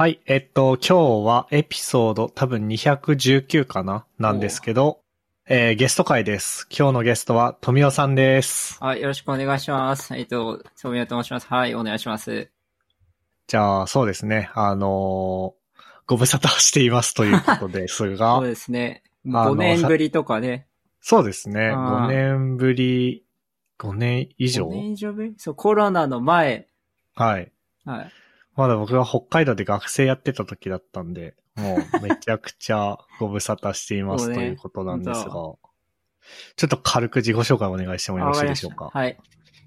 はい、えっと、今日はエピソード多分219かな？なんですけど、えー、ゲスト会です。今日のゲストは富尾さんです。はい、よろしくお願いします。えっと、そうみやと申します。はい、お願いします。じゃあ、そうですね。あのーご無沙汰していますということで すそうが、ですね。あの5年ぶりとかね。そうですね。あー5年ぶり、5年以上？5年以上ぶり？そう、コロナの前。はい。はい。まだ僕が北海道で学生やってた時だったんで、もうめちゃくちゃご無沙汰していますということなんですが、本ちょっと軽く自己紹介お願いしてもよろしいでしょうか？はい。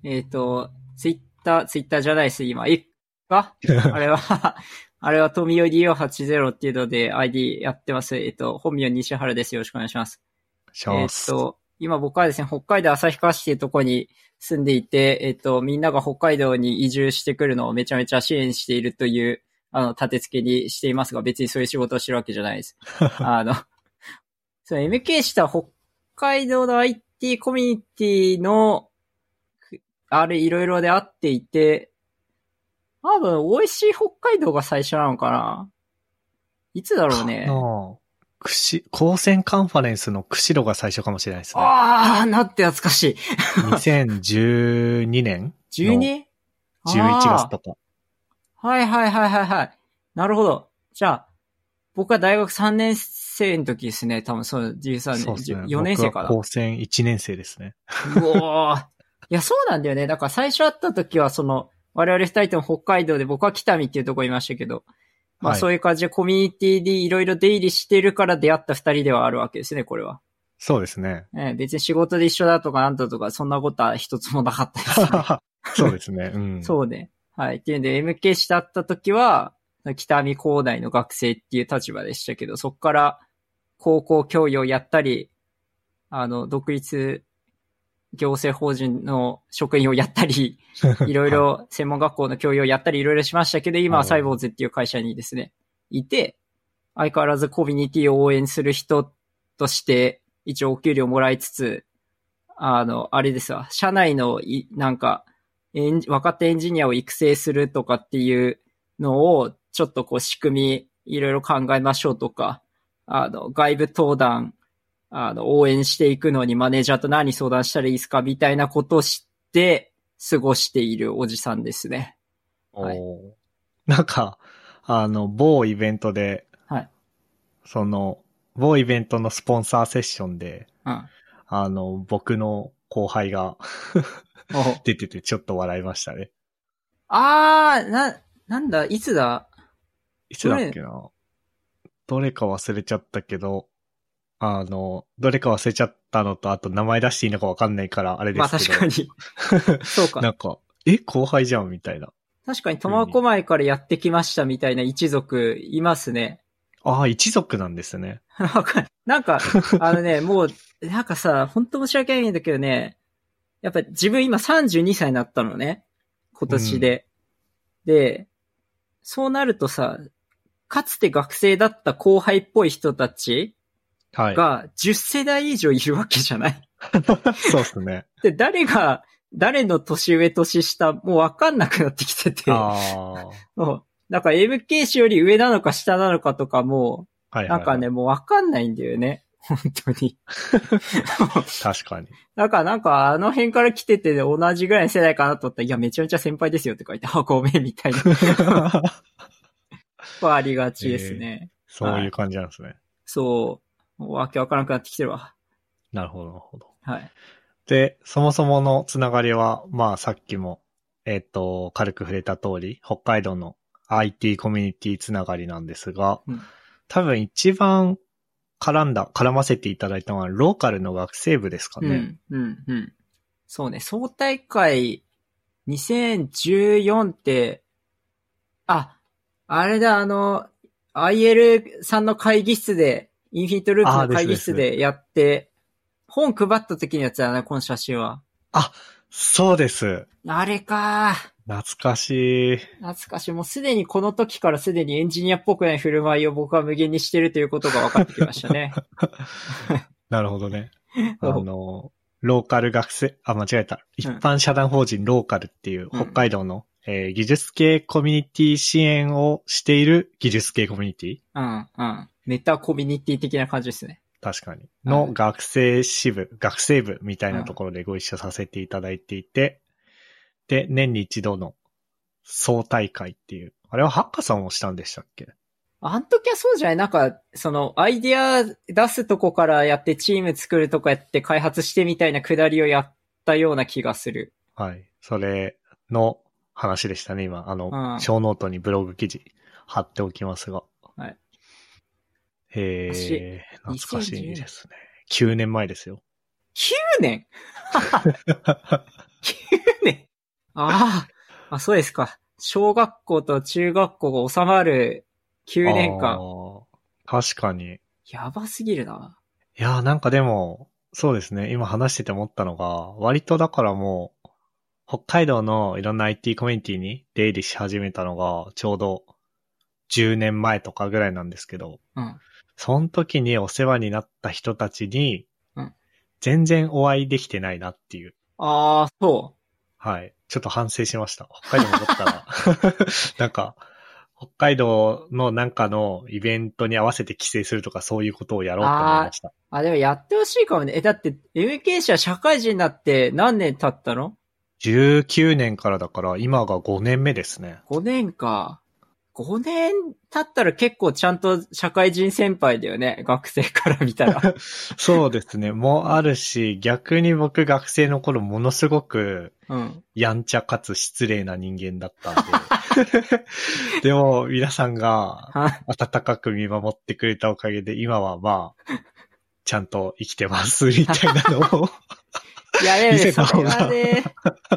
えっ、と、ツイッター、ツイッターじゃないです、今？え かあれは、あれは富尾 DO80 っていうので ID やってます。えっ、と、本名西原です。よろしくお願いします。しまえっ、す。と、今僕はですね、北海道旭川市っていうところに住んでいて、えっ、と、みんなが北海道に移住してくるのをめちゃめちゃ支援しているという、あの、立て付けにしていますが、別にそういう仕事をしてるわけじゃないです。あの、その MK した北海道の IT コミュニティの、あれいろいろであっていて、多分、美味しい北海道が最初なのかないつだろうね。の、くし、高専カンファレンスの釧路が最初かもしれないですね。あー、なって懐かしい。2012年 12?11 11月とか。はいはいはいはいはい。なるほど。じゃあ、僕は大学3年生の時ですね。多分そう、13年、そうですね。4年生かな？僕は高専1年生ですね。うおーいや、そうなんだよね。だから最初会った時は、その、我々二人とも北海道で、僕は北見っていうとこいましたけど、まあはいそういう感じでコミュニティでいろいろ出入りしてるから出会った二人ではあるわけですね、これは。そうですね。ええ別に仕事で一緒だとかなんだとか、そんなことは一つもなかったです、ね。そうですね。うん。そうね。はい。っていうんで、MK して会った時は、北見高大の学生っていう立場でしたけど、そこから高校教諭をやったり、あの、独立行政法人の職員をやったり、いろいろ専門学校の教諭をやったりいろいろしましたけど、今はサイボーズっていう会社にですね、いて、相変わらずコミュニティを応援する人として、一応お給料もらいつつ、あの、あれですわ、社内のい、なんか、エンジ若手エンジニアを育成するとかっていうのを、ちょっとこう仕組み、いろいろ考えましょうとか、あの、外部登壇、あの、応援していくのにマネージャーと何相談したらいいですかみたいなことを知って過ごしているおじさんですね。はいなんか、あの、某イベントで、はい。その、某イベントのスポンサーセッションで、うん。あの、僕の後輩がお 出ててちょっと笑いましたね。あー、な、なんだ、いつだ？いつだっけな？どれか忘れちゃったけど、あの、どれか忘れちゃったのと、あと名前出していいのかわかんないから、あれでまあすけど。確かに。そうか。なんか、え、後輩じゃんみたいな。確かに苫小牧からやってきましたみたいな一族いますね。ああ、一族なんですね。なんか、あのね、もう、なんかさ、本当申し訳ないんだけどね、やっぱ自分今32歳になったのね。今年で。で、そうなるとさ、かつて学生だった後輩っぽい人たちはい。が10世代以上いるわけじゃない。そうですね。で、誰が、誰の年上年下、もうわかんなくなってきてて。ああ。なんか MK 氏より上なのか下なのかとかも、いはい、はい。なんかね、もうわかんないんだよね。本当に。確かに。だからなんかあの辺から来てて同じぐらいの世代かなと思ったら、いや、めちゃめちゃ先輩ですよって書いて、あ、ごめん、みたいな。はありがちですね。そういう感じなんですね。そう。もうわけわからなくなってきてるわ。なるほど、なるほど。はい。で、そもそものつながりは、まあさっきも、えっ、と、軽く触れた通り、北海道の IT コミュニティつながりなんですが、うん多分一番絡んだ、絡ませていただいたのは、ローカルの学生部ですかね。うん、うん、うん。そうね、総大会2014って、あ、あれだ、あの、IL さんの会議室で、インフィニットループの会議室でやって、本配った時のやつだな、この写真は。そうです。あれか懐かしい。懐かしい。もうすでにこの時からすでにエンジニアっぽくない振る舞いを僕は無限にしてるということが分かってきましたね。なるほどね。あの、ローカル学生、あ、間違えた。一般社団法人ローカルっていううん北海道のえー技術系コミュニティ支援をしている技術系コミュニティうん、うん。メタコミュニティ的な感じですね。確かに。の学生支部、学生部みたいなところでご一緒させていただいていて、で、年に一度の総大会っていう、あれはハッカソンをしたんでしたっけ？あん時はそうじゃないなんか、その、アイディア出すとこからやってチーム作るとかやって開発してみたいなくだりをやったような気がする。はい。それの話でしたね、今。あの、うん小ノートにブログ記事貼っておきますが。はい。へ私え、懐かしいですね。9年前ですよ。9年 ?9 年？ああ、あ、そうですか。小学校と中学校が収まる9年間。確かに。やばすぎるな。いやーなんかでも、そうですね。今話してて思ったのが、割とだからもう、北海道のいろんな IT コミュニティに出入りし始めたのが、ちょうど10年前とかぐらいなんですけど、うん。その時にお世話になった人たちにうん、全然お会いできてないなっていう。ああ、そはい。ちょっと反省しました。北海道戻ったら。なんか、北海道のなんかのイベントに合わせて帰省するとかそういうことをやろうと思いました。う。あ、でもやってほしいかもね。え、だって、MK 社社会人になって何年経ったの？19年からだから今が5年目ですね。?5 年か。5年経ったら結構ちゃんと社会人先輩だよね。学生から見たら。そうですね。もあるし、逆に僕学生の頃ものすごくうん。やんちゃかつ失礼な人間だったんで。でも皆さんがは温かく見守ってくれたおかげで今はまあ、ちゃんと生きてますみたいなのを。いや、いやいや、それはね、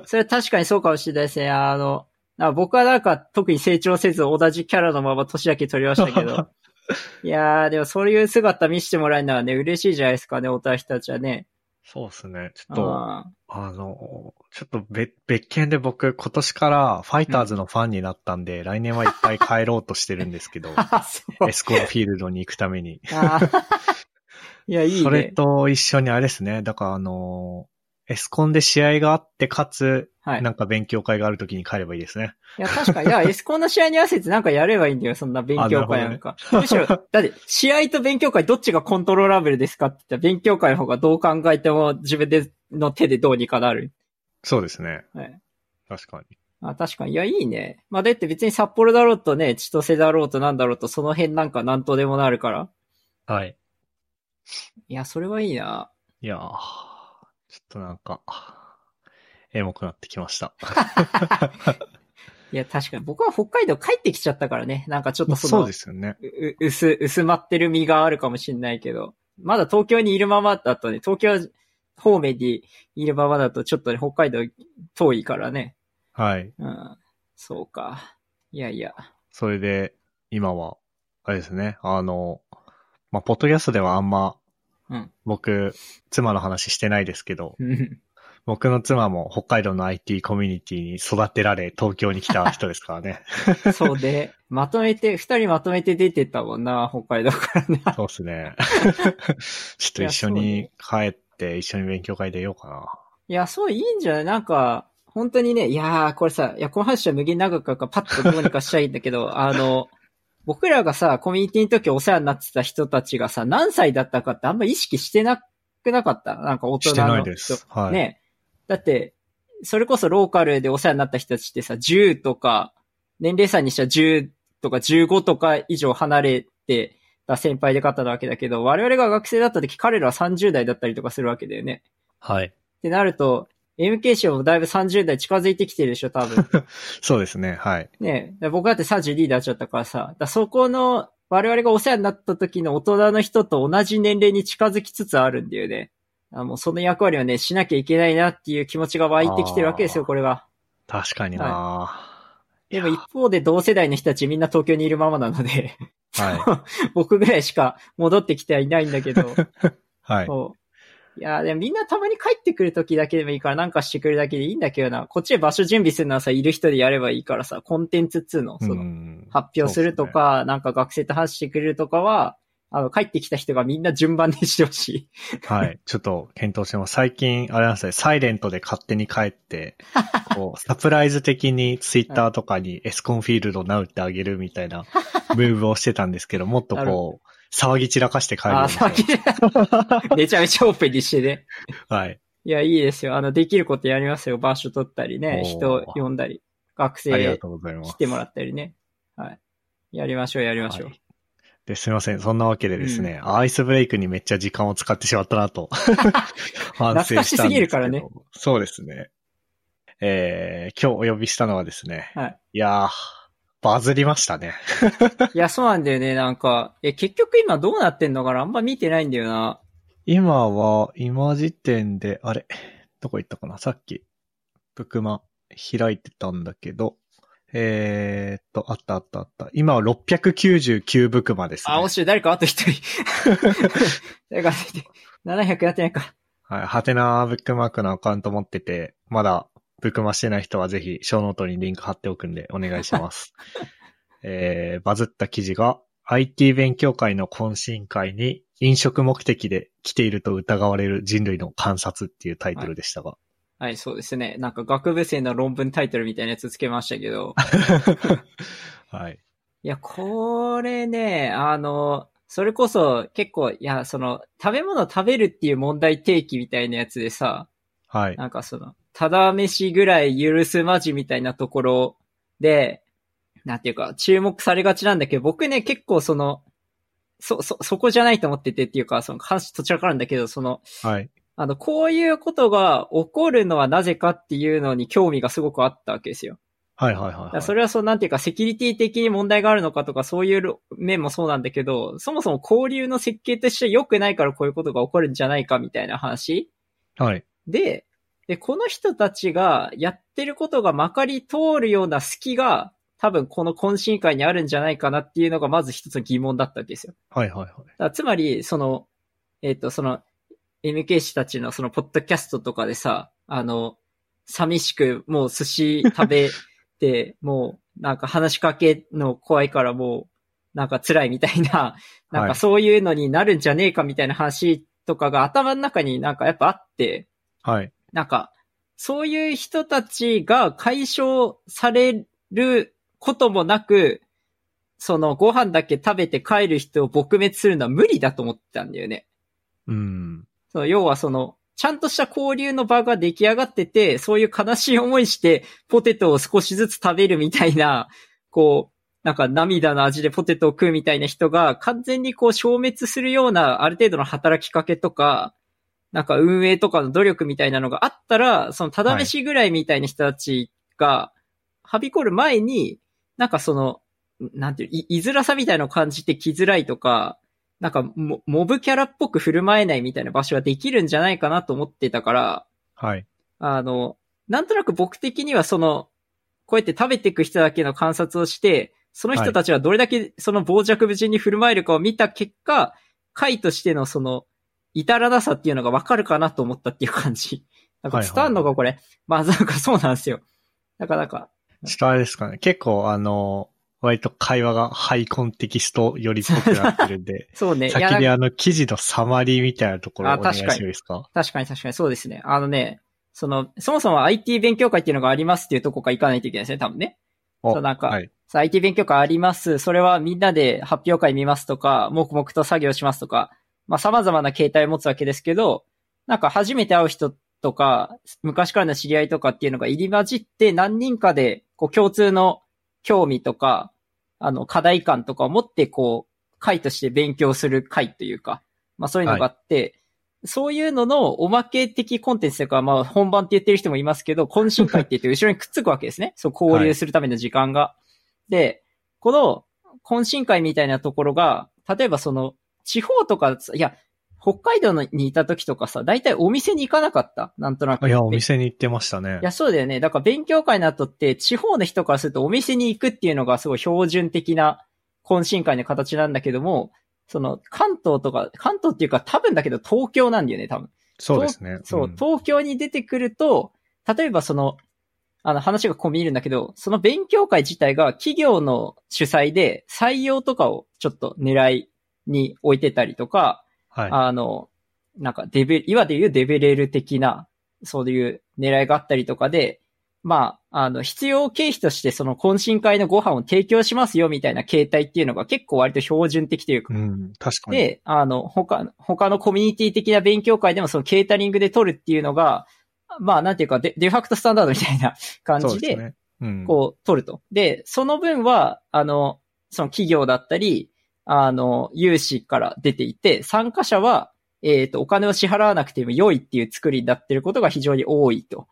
それは確かにそうかもしれないですね。あの、あ僕はなんか特に成長せず同じキャラのまま年だけ取りましたけど。いやー、でもそういう姿見せてもらえるのはね、嬉しいじゃないですかね、おた人たちはね。そうですね。ちょっと、ああの、ちょっと別、別件で僕今年からファイターズのファンになったんで、来年はいっぱい帰ろうとしてるんですけど、エ。スコンフィールドに行くために。いや、いいね。それと一緒にあれですね。だからあの、エスコンで試合があって、かつ、はい。なんか勉強会があるときに帰ればいいですね。いや、確かに。いや、エスコンの試合に合わせてなんかやればいいんだよ、そんな勉強会なんか。むしろ、だって、試合と勉強会どっちがコントローラブルですかって言ったら、勉強会の方がどう考えても自分での手でどうにかなる。そうですね。はい。確かに。あ、確かに。いや、いいね。まあ、だって別に札幌だろうとね、千歳だろうとなんだろうと、その辺なんかなんとでもなるから。はい。いや、それはいいな。いやー、ちょっとなんか、エモくなってきました。いや、確かに。僕は北海道帰ってきちゃったからね。なんかちょっとその、そうですよね。う、薄、薄まってる身があるかもしんないけど、まだ東京にいるままだとね、東京方面にいるままだとちょっとね、北海道遠いからね。はい。うん。そうか。いやいや。それで、今は、あれですね、あの、まあ、ポッドキャストではあんま、うん僕、妻の話してないですけど、うん僕の妻も北海道の IT コミュニティに育てられ、東京に来た人ですからね。そうで、まとめて、二人まとめて出てったもんな、北海道からね。そうですね。ちょっと一緒に帰って、一緒に勉強会出ようかな。いや、そういいんじゃない？なんか、本当にね、いやー、これさ、いや、この話は無限長くからパッとどうにかしちゃいいんだけど、あの、僕らがさ、コミュニティの時お世話になってた人たちがさ、何歳だったかってあんま意識してなくなかった？なんか大人の人。してないです。はい。ね。だって、それこそローカルでお世話になった人たちってさ、10とか、年齢差にしたら10とか15とか以上離れてた先輩で方なわけだけど、我々が学生だった時彼らは30代だったりとかするわけだよね。はい。ってなると、MK 賞もだいぶ30代近づいてきてるでしょ、多分。そうですね。はい。ね僕だって32になっちゃったからさ、だそこの、我々がお世話になった時の大人の人と同じ年齢に近づきつつあるんだよね。あもうその役割をね、しなきゃいけないなっていう気持ちが湧いてきてるわけですよ、これが。確かにな、でも一方で同世代の人たちみんな東京にいるままなので、は 僕ぐらいしか戻ってきてはいないんだけど、い。はい。いや、でもみんなたまに帰ってくる時だけでもいいからなんかしてくれるだけでいいんだけどな。こっちで場所準備するのはさ、いる人でやればいいからさ、コンテンツっつうの、その、ん発表するとか、なんか学生と話してくれるとかは、あの、帰ってきた人がみんな順番でしてほしい。はい。ちょっと検討してます。最近、あれなんですね、サイレントで勝手に帰って、こう、サプライズ的にツイッターとかにエスコンフィールドナウってあげるみたいな ムーブをしてたんですけど、もっとこう、騒ぎ散らかして帰るあ、にして先めちゃめちゃオープンにしてね。はい。いや、いいですよ。あの、できることやりますよ。場所取ったりね、人呼んだり、学生。来てもらったりね。はい。やりましょう、やりましょう。はいで、すいません。そんなわけでですね、アイスブレイクにめっちゃ時間を使ってしまったなと、反省したんですけど。懐かしすぎるからね。そうですね。えー、今日お呼びしたのはですね、はい。いやー、バズりましたね。いや、そうなんだよね。なんか、え、結局今どうなってんのかな？あんま見てないんだよな。今は、今時点で、あれ、どこ行ったかな？さっき、ブクマ開いてたんだけど、えーっと、あったあったあった。今は699ブクマです、ね。あ、惜しい。誰かあと一人。誰かあと一人。700やってないか。はい。ハテナブックマークのアカウント持ってて、まだブックマしてない人はぜひ、ショーノートにリンク貼っておくんでお願いします。えー、バズった記事が、IT 勉強会の懇親会に飲食目的で来ていると疑われる人類の観察っていうタイトルでしたが。はい、そうですね。なんか学部生の論文タイトルみたいなやつつけましたけど。はい。いや、これね、あの、それこそ結構、いや、その、食べ物食べるっていう問題提起みたいなやつでさ、はい。なんかその、ただ飯ぐらい許すまじみたいなところで、なんていうか、注目されがちなんだけど、僕ね、結構その、そ、そ、そこじゃないと思っててっていうか、その話どちらからなんだけど、その、はい。あの、こういうことが起こるのはなぜかっていうのに興味がすごくあったわけですよ。はいはいはい、だはい。それはそう、なんていうか、セキュリティ的に問題があるのかとか、そういう面もそうなんだけど、そもそも交流の設計として良くないからこういうことが起こるんじゃないかみたいな話はい。で、で、この人たちがやってることがまかり通るような隙が、多分この懇親会にあるんじゃないかなっていうのがまず一つの疑問だったわけですよ。はいはいはい。つまり、その、えっ、と、その、MK 氏たちのその、ポッドキャストとかでさ、あの、寂しく、もう寿司食べて、もう、なんか話しかけの怖いからもう、なんか辛いみたいな、なんかそういうのになるんじゃねえかみたいな話とかが頭の中になんかやっぱあって、はい。なんか、そういう人たちが解消されることもなく、そのご飯だけ食べて帰る人を撲滅するのは無理だと思ってたんだよね。うん。その要はその、ちゃんとした交流の場が出来上がってて、そういう悲しい思いして、ポテトを少しずつ食べるみたいな、こう、なんか涙の味でポテトを食うみたいな人が完全にこう消滅するようなある程度の働きかけとか、なんか運営とかの努力みたいなのがあったら、そのただ飯ぐらいみたいな人たちが、はびこる前に、なんかその、なんていう、い、いづらさみたいなのを感じて来づらいとか、なんかモ、モブキャラっぽく振る舞えないみたいな場所はできるんじゃないかなと思ってたから、はい。あの、なんとなく僕的にはその、こうやって食べていく人だけの観察をして、その人たちはどれだけその傍若無人に振る舞えるかを見た結果、会としてのその、至らなさっていうのがわかるかなと思ったっていう感じ。なんか伝わんのかこれ。まあなんかそうなんですよ。なかなか。ちょっとあれですかね。結構あの、割と会話がハイコンテキストよりっぽくなってるんで、そうね。先にあの記事のサマリーみたいなところをあお願いして確かにもいいですか？確かに確かにそうですね。あのね、その、そもそも IT 勉強会っていうのがありますっていうとこから行かないといけないですね、多分ね。おそうなんかはい。IT 勉強会あります。それはみんなで発表会見ますとか、黙々と作業しますとか、まあ様々な形態を持つわけですけど、なんか初めて会う人とか、昔からの知り合いとかっていうのが入り混じって何人かで、こう共通の興味とか、あの課題感とかを持ってこう、会として勉強する会というか、まあそういうのがあって、そういうののおまけ的コンテンツというか、まあ本番って言ってる人もいますけど、懇親会って言って 後ろにくっつくわけですね。そう交流するための時間が。で、この懇親会みたいなところが、例えばその地方とか、いや、北海道にいた時とかさ、大体お店に行かなかった？なんとなく。いや、お店に行ってましたねい。や、そうだよね。だから勉強会の後って、地方の人からするとお店に行くっていうのがすごい標準的な懇親会の形なんだけども、その関東とか、関東っていうか多分だけど東京なんだよね、多分。そうですね。そう、ん東京に出てくると、例えばその、あの話が込み入るんだけど、その勉強会自体が企業の主催で採用とかをちょっと狙いに置いてたりとか、はい。あの、なんかデベ、今で言うデベレル的な、そういう狙いがあったりとかで、まあ、あの、必要経費としてその懇親会のご飯を提供しますよみたいな形態っていうのが結構割と標準的というか、うん、確かに。で、あの、他、他のコミュニティ的な勉強会でもそのケータリングで取るっていうのが、まあ、なんていうかデ、デファクトスタンダードみたいな感じで、そうですね。うん。こう、取ると。で、その分は、あの、その企業だったり、あの、有志から出ていて、参加者は、えっ、と、お金を支払わなくても良いっていう作りになってることが非常に多いと。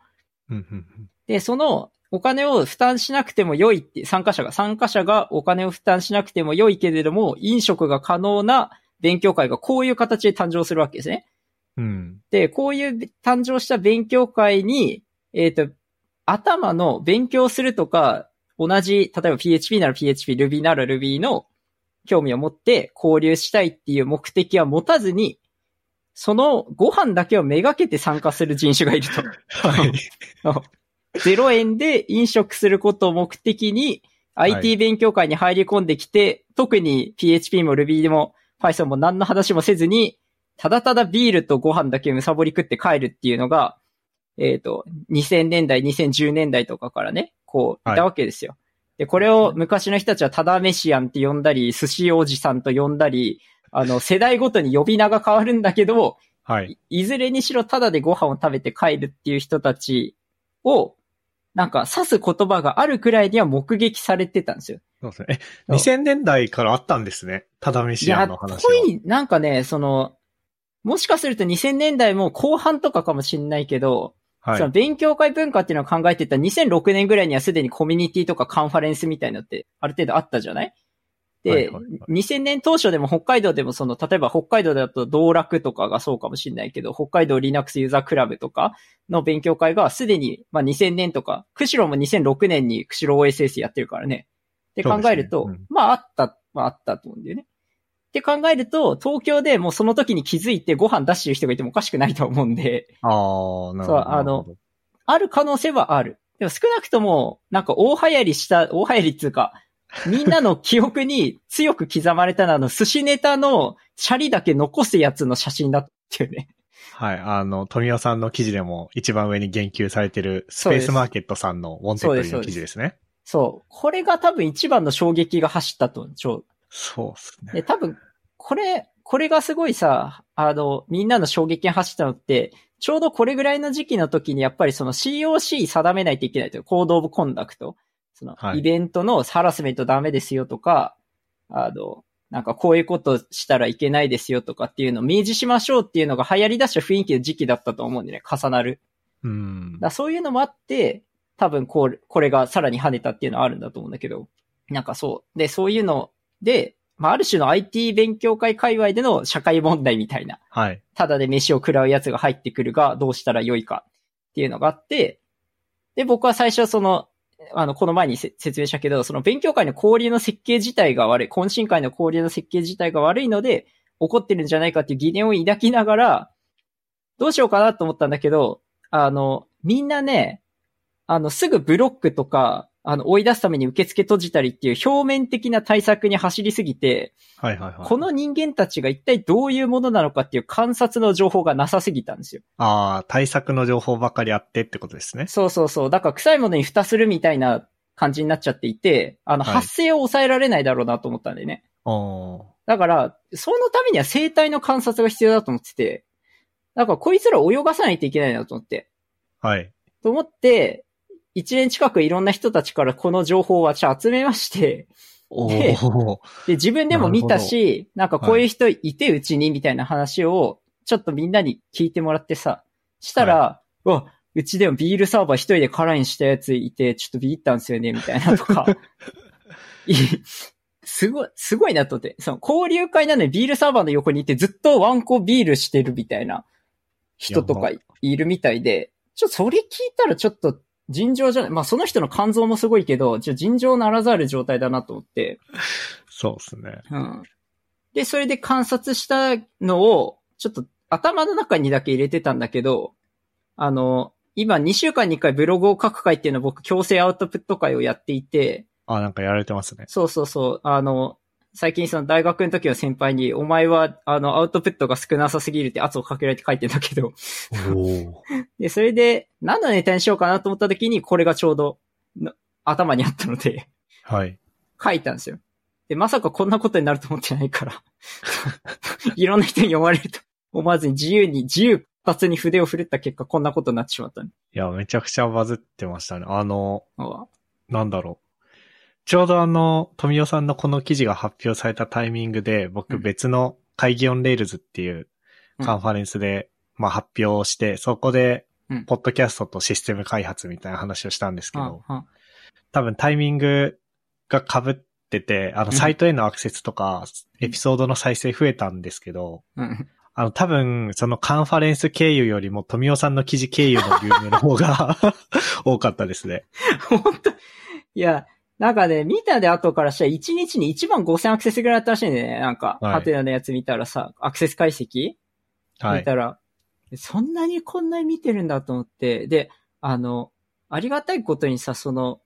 で、その、お金を負担しなくても良いって、参加者が、参加者がお金を負担しなくても良いけれども、飲食が可能な勉強会がこういう形で誕生するわけですね。うん。で、こういう誕生した勉強会に、えっ、と、頭の勉強するとか、同じ、例えば PHP なら PHP、Ruby なら Ruby の興味を持って交流したいっていう目的は持たずに、そのご飯だけをめがけて参加する人種がいると。はい。0円で飲食することを目的にはい IT 勉強会に入り込んできて、特に PHP も Ruby でも Python も何の話もせずに、ただただビールとご飯だけむさぼり食って帰るっていうのが、えっ、と、2000年代、2010年代とかからね、こう、いたわけですよ。で、これを昔の人たちはただ飯やんって呼んだり、寿司おじさんと呼んだり、あの、世代ごとに呼び名が変わるんだけど、はい。いいずれにしろただでご飯を食べて帰るっていう人たちを、なんか指す言葉があるくらいには目撃されてたんですよ。そうですね。え、そう2000年代からあったんですね。ただい飯屋や、の話は。ぽい、なんかね、その、もしかすると2000年代も後半とかかもしれないけど、はいその。勉強会文化っていうのを考えてた2006年ぐらいにはすでにコミュニティとかカンファレンスみたいなのってある程度あったじゃない？で、はいはいはい2000年当初でも北海道でもその、例えば北海道だと道楽とかがそうかもしれないけど、北海道 Linux ユーザークラブとかの勉強会がすでに、まあ2000年とか、釧路も2006年に釧路 OSS やってるからね。って考えると、そうですねまああった、まああったと思うんだよね。って考えると、東京でもうその時に気づいてご飯出してる人がいてもおかしくないと思うんで、ああ、なるほど。そうあのある可能性はある。でも少なくとも、なんか大流行りした、大流行りっていうか、みんなの記憶に強く刻まれたのは、あの、寿司ネタのシャリだけ残すやつの写真だっていうね。はい。あの、富尾さんの記事でも一番上に言及されてるスペースマーケットさんの Wantedly の記事ですね。そう。これが多分一番の衝撃が走ったと。そうですね。で、多分、これ、これがすごいさ、あの、みんなの衝撃が走ったのって、ちょうどこれぐらいの時期の時にやっぱりその COC 定めないといけないという、コードオブコンダクト。そのは、いイベントのハラスメントダメですよとか、あの、なんかこういうことしたらいけないですよとかっていうのを明示しましょうっていうのが流行り出した雰囲気の時期だったと思うんでね、重なる。うんだそういうのもあって、多分こう、これがさらに跳ねたっていうのはあるんだと思うんだけど、なんかそう。で、そういうので、まあ、ある種の IT 勉強会界隈での社会問題みたいな、はい。ただで飯を食らうやつが入ってくるがどうしたらよいかっていうのがあって、で、僕は最初はその、あの、この前にせ説明したけど、その勉強会の交流の設計自体が悪い、懇親会の交流の設計自体が悪いので、起こってるんじゃないかっていう疑念を抱きながら、どうしようかなと思ったんだけど、あの、みんなね、あの、すぐブロックとか、あの、追い出すために受付閉じたりっていう表面的な対策に走りすぎて、はいはいはい。この人間たちが一体どういうものなのかっていう観察の情報がなさすぎたんですよ。ああ、対策の情報ばかりあってってことですね。そうそうそう。だから臭いものに蓋するみたいな感じになっちゃっていて、あの、はい発生を抑えられないだろうなと思ったんでね。おーだから、そのためには生態の観察が必要だと思ってて、だからこいつらを泳がさないといけないなと思って。はい。と思って、一年近くいろんな人たちからこの情報を私集めまして、おでーで、自分でも見たし、なんかこういう人いてうちにみたいな話を、ちょっとみんなに聞いてもらってさ、したら、うわ、うちでもビールサーバー一人で空にしたやついて、ちょっとビビったんですよね、みたいなとか。いすごい、すごいなと思って。その交流会なのにビールサーバーの横にいてずっとワンコビールしてるみたいな人とかやいるみたいで、ちょ、それ聞いたらちょっと尋常じゃない。まあその人の肝臓もすごいけど、ちょ、尋常ならざる状態だなと思って。そうですね。うん。で、それで観察したのを、ちょっと頭の中にだけ入れてたんだけど、あの、今2週間に1回ブログを書く会っていうのを僕強制アウトプット会をやっていて、あなんかやられてますね。そうそうそう、あの、最近その大学の時の先輩に、お前は、あの、アウトプットが少なさすぎるって圧をかけられて書いてんだけど、お で、それで、何のネタにしようかなと思った時に、これがちょうど、な頭にあったので、はい。書いたんですよ。で、まさかこんなことになると思ってないから、いろんな人に読まれると思わずに自由に、自由闊達に筆を振るった結果、こんなことになってしまったね。いや、めちゃくちゃバズってましたね。あの、あなんだろう。ちょうどあの、富尾さんのこの記事が発表されたタイミングで、僕うん。別の Kaigi on Rails っていうカンファレンスで、まあ発表をして、そこでうん、ポッドキャストとシステム開発みたいな話をしたんですけど、あ多分タイミングが被ってて、あの、うん。サイトへのアクセスとか、エピソードの再生増えたんですけど、うん。あの、多分、そのカンファレンス経由よりも、富尾さんの記事経由の流入の方が 多かったですね。本当。いや、なんかね、見たで後からしたら1日に1万5000アクセスぐらいあったらしいね。なんか、はいハテナのやつ見たらさ、アクセス解析はい。見たら、そんなにこんなに見てるんだと思って、で、あの、ありがたいことにさ、その、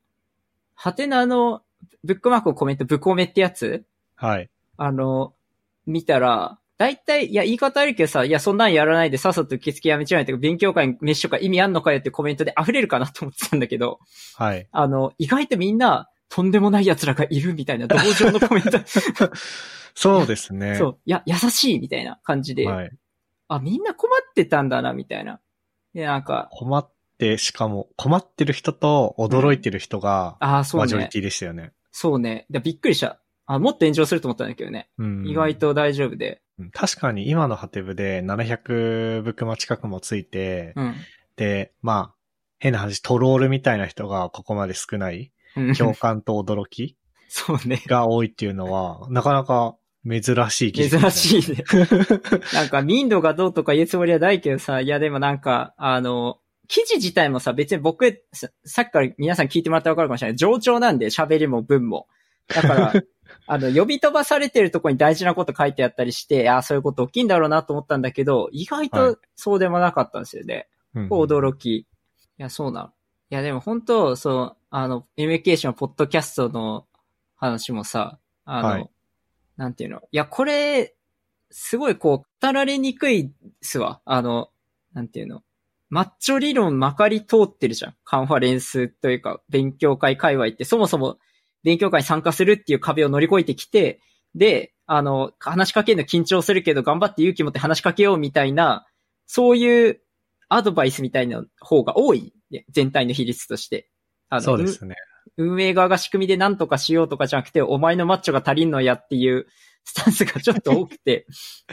ハテナのブックマークをコメント、ブコメってやつ？はい。あの、見たら、大体、いや、言い方悪いけどさ、いや、そんなんやらないでさっさと受付やめちゃうよとか、勉強会飯とか意味あんのかよってコメントで溢れるかなと思ってたんだけど、はい。あの、意外とみんな、とんでもない奴らがいるみたいな、同情のコメント。そうですね。そう、いや、優しいみたいな感じで、はい。あ、みんな困ってたんだな、みたいな。で、なんか、困って、しかも、困ってる人と驚いてる人が、ああ、そうね。マジョリティでしたよね。そうね。でびっくりした。あ、もっと炎上すると思ったんだけどね。うん。意外と大丈夫で。うん。確かに今のハテブで700ブクマ近くもついて、うん。で、まあ、変な話、トロールみたいな人がここまで少ない、うん共感と驚き？そうね。が多いっていうのは、なかなか珍しい技術、珍い。しいね。なんか民度がどうとか言うつもりはないけどさ、いやでもなんか、あの、記事自体もさ、別に僕、ささっきから皆さん聞いてもらってわかるかもしれない。上調なんで、喋りも文も。だから、あの、呼び飛ばされてるとこに大事なこと書いてあったりして、ああ、そういうこと大きいんだろうなと思ったんだけど、意外はいとそうでもなかったんですよね。うん驚き。いや、そうなの。いや、でも本当、そう、あの、MKC のポッドキャストの話もさ、あの、はいなんていうの？いや、これ、すごいこう、語られにくいっすわ。あの、なんていうの？マッチョ理論まかり通ってるじゃん。カンファレンスというか、勉強会界隈って、そもそも勉強会に参加するっていう壁を乗り越えてきて、で、あの、話しかけるの緊張するけど、頑張って勇気持って話しかけようみたいな、そういうアドバイスみたいな方が多い。ね全体の比率として。あのそうですね。運営側が仕組みで何とかしようとかじゃなくて、お前のマッチョが足りんのやっていうスタンスがちょっと多くて。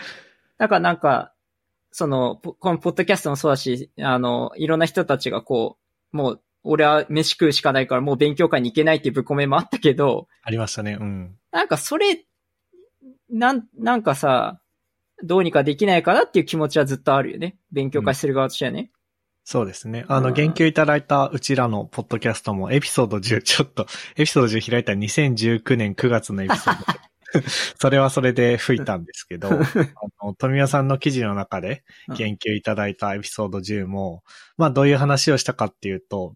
だからなんか、その、ポこのポッドキャストもそうだし、あの、いろんな人たちがこう、もう、俺は飯食うしかないからもう勉強会に行けないっていうぶっ込めもあったけど、ありましたね。うん。なんかそれ、なん、なんかさ、どうにかできないかなっていう気持ちはずっとあるよね。勉強会する側としてはね。そうですね。あの、うん言及いただいたうちらのポッドキャストもエピソード10、ちょっと、エピソード10開いた2019年9月のエピソードで。それはそれで吹いたんですけど、あの、富谷さんの記事の中で言及いただいたエピソード10も、まあどういう話をしたかっていうと、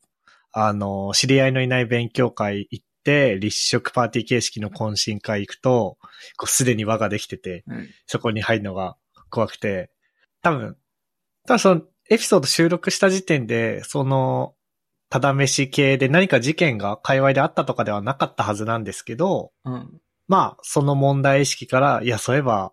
あの、知り合いのいない勉強会行って、立食パーティー形式の懇親会行くと、こうすでに輪ができてて、うん。そこに入るのが怖くて、多分、多分そのエピソード収録した時点で、その、ただ飯系で何か事件が界隈であったとかではなかったはずなんですけど、うん。まあ、その問題意識から、いや、そういえば、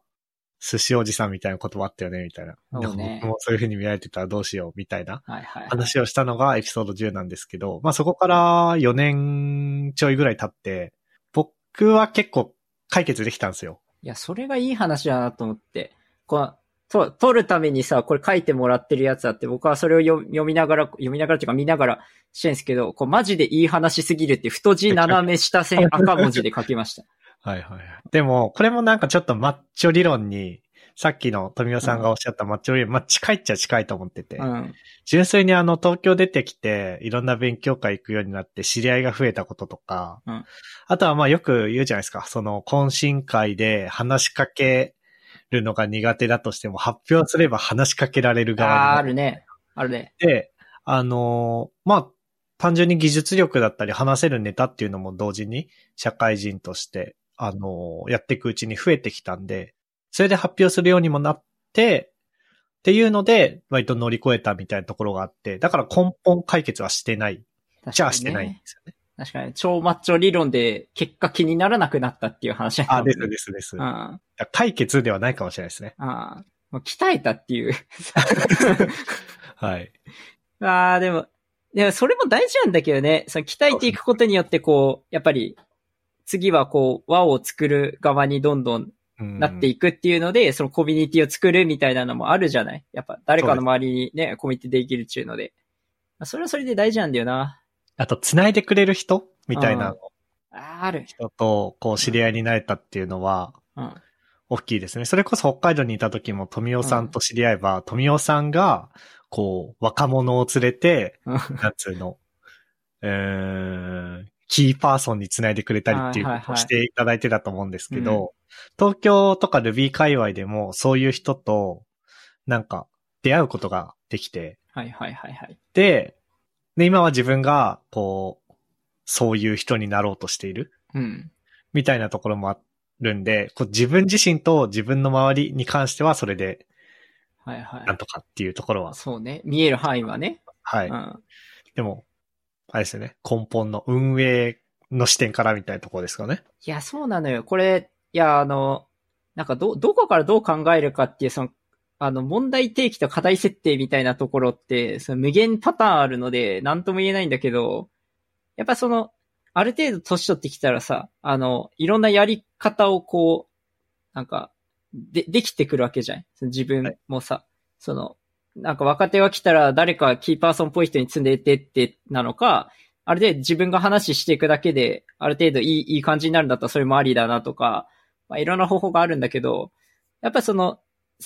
寿司おじさんみたいな言葉あったよね、みたいな。そうね僕もそういう風に見られてたらどうしよう、みたいな。話をしたのがエピソード10なんですけど、まあそこから4年ちょいぐらい経って、僕は結構解決できたんですよ。いや、それがいい話だなと思って。この、と、取るためにさ、これ書いてもらってるやつあって、僕はそれを読読みながら、読みながらっていうか見ながらしてるんですけど、こうマジでいい話すぎるって太字斜め下線 赤文字で書きました。はいはいはい。でも、これもなんかちょっとマッチョ理論に、さっきの富尾さんがおっしゃったマッチョ理論、まあ近いっちゃ近いと思ってて、うん。純粋にあの東京出てきて、いろんな勉強会行くようになって知り合いが増えたこととか、うんあとはまあよく言うじゃないですか、その懇親会で話しかけるのが苦手だとしても発表すれば話しかけられる側になあるね。あるね。で、あのーまあ、単純に技術力だったり話せるネタっていうのも同時に社会人としてあの、やっていくうちに増えてきたんで、それで発表するようにもなって、っていうので、割と乗り越えたみたいなところがあって、だから根本解決はしてない。じゃあしてないんですよね。確かに、超マッチョ理論で結果気にならなくなったっていう話あ、ですですです。うん。あ解決ではないかもしれないですね。あ。もう鍛えたっていう。はい。ああ、でも、いや、それも大事なんだけどね。その鍛えていくことによって、こう、やっぱり、次はこう、輪を作る側にどんどんうんなっていくっていうので、そのコミュニティを作るみたいなのもあるじゃないやっぱ誰かの周りにね、コミュニティできるっていうので。それはそれで大事なんだよな。あと、繋いでくれる人？みたいなある。人と、こう、知り合いになれたっていうのは、うん。大きいですね。それこそ北海道にいた時も富尾さんと知り合えば、富尾さんが、こう、若者を連れて、うんなんつうの、うーん、キーパーソンにつないでくれたりっていうことをしていただいてたと思うんですけど、東京とか Ruby 界隈でもそういう人と、なんか、出会うことができて、はいはいはいはい。で、で、今は自分が、こう、そういう人になろうとしている、うん。みたいなところもあるんで、こう自分自身と自分の周りに関してはそれで、はいはい。なんとかっていうところは、そうね。見える範囲はね。はい。うん。でも、あれですよね。根本の運営の視点からみたいなところですかね。いや、そうなのよ。これ、いや、あの、なんかど、どこからどう考えるかっていう、その、あの、問題提起と課題設定みたいなところって、その無限パターンあるので、なんとも言えないんだけど、やっぱその、ある程度年取ってきたらさ、あの、いろんなやり方をこう、なんか、で、できてくるわけじゃん。その自分もさ、その、なんか若手が来たら誰かキーパーソンっぽい人に積んでてってなのか、あれで自分が話していくだけで、ある程度いい、いい感じになるんだったらそれもありだなとか、まあ、いろんな方法があるんだけど、やっぱその、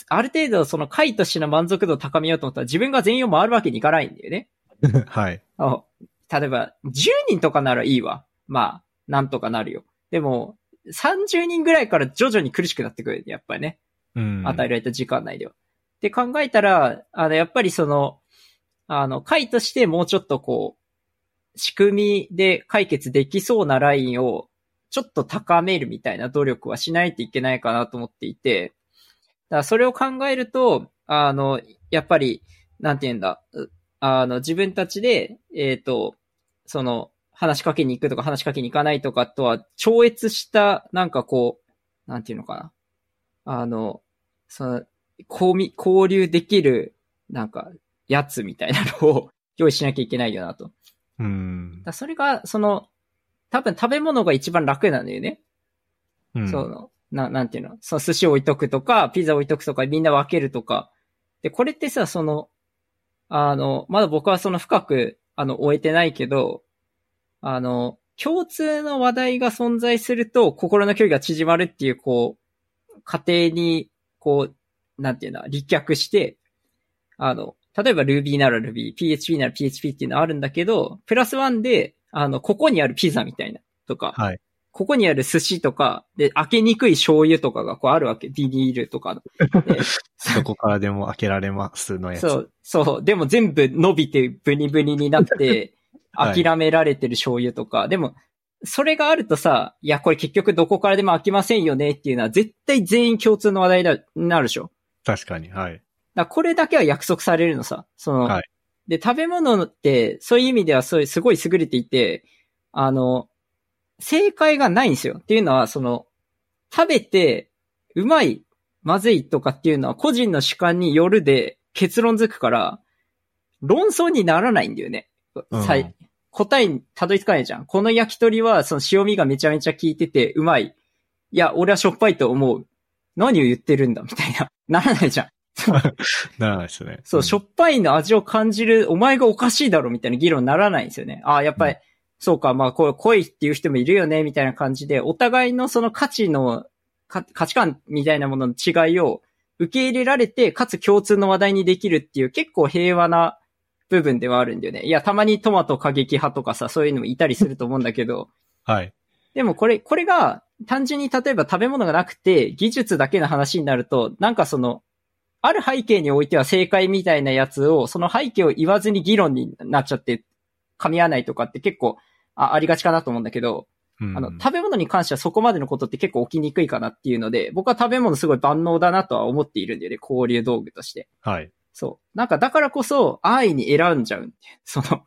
ある程度その回としての満足度を高めようと思ったら自分が全員を回るわけにいかないんだよね。はい。あ例えば、10人とかならいいわ。まあ、なんとかなるよ。でも、30人ぐらいから徐々に苦しくなってくる。やっぱりね。うん。与えられた時間内では。って考えたら、あの、やっぱりその、あの、回としてもうちょっとこう、仕組みで解決できそうなラインをちょっと高めるみたいな努力はしないといけないかなと思っていて、だからそれを考えると、あの、やっぱり、なんて言うんだ、うあの、自分たちで、えっ、と、その、話しかけに行くとか話しかけに行かないとかとは超越した、なんかこう、なんていうのかな。あの、その、交み交流できる、なんか、やつみたいなのを 用意しなきゃいけないよなと。うん。らそれが、その、多分食べ物が一番楽なのよね。うん。その、な、なんていうの？その寿司置いとくとか、ピザ置いとくとか、みんな分けるとか。で、これってさ、その、あの、まだ僕はその深く、あの、終えてないけど、あの、共通の話題が存在すると、心の距離が縮まるっていう、こう、過程に、こう、なんていうの、立脚して、あの、例えば Ruby なら Ruby、PHP なら PHP っていうのはあるんだけど、プラスワンで、あの、ここにあるピザみたいな、とか、はい。ここにある寿司とか、で、開けにくい醤油とかがこうあるわけ。ビニールとかど こからでも開けられますのやつ。そう、そう。でも全部伸びてブニブニになって、はい諦められてる醤油とか。でも、それがあるとさ、いや、これ結局どこからでも開きませんよねっていうのは絶対全員共通の話題だ、なるでしょ。確かに。はい。だからこれだけは約束されるのさ。その、はいで、食べ物って、そういう意味ではそういう、すごい優れていて、あの、正解がないんですよ。っていうのは、その、食べて、うまい、まずいとかっていうのは個人の主観によるで結論づくから、論争にならないんだよね。うん答えにたどり着かないじゃん。この焼き鳥は、その塩味がめちゃめちゃ効いてて、うまい。いや、俺はしょっぱいと思う。何を言ってるんだみたいな。ならないじゃん。ならないですね。そう、んしょっぱいの味を感じる、お前がおかしいだろみたいな議論にならないんですよね。ああ、やっぱり、うそうか、まあ、これ濃いっていう人もいるよね、みたいな感じで、お互いのその価値の、か価値観みたいなものの違いを受け入れられて、かつ共通の話題にできるっていう結構平和な部分ではあるんだよね。いや、たまにトマト過激派とかさ、そういうのもいたりすると思うんだけど、はい。でもこれ、これが単純に例えば食べ物がなくて技術だけの話になると、なんかその、ある背景においては正解みたいなやつを、その背景を言わずに議論になっちゃって噛み合わないとかって結構あありがちかなと思うんだけど、うんあの、食べ物に関してはそこまでのことって結構起きにくいかなっていうので、僕は食べ物すごい万能だなとは思っているんだよね、交流道具として。はい。そう。なんかだからこそ、安易に選んじゃうん。その、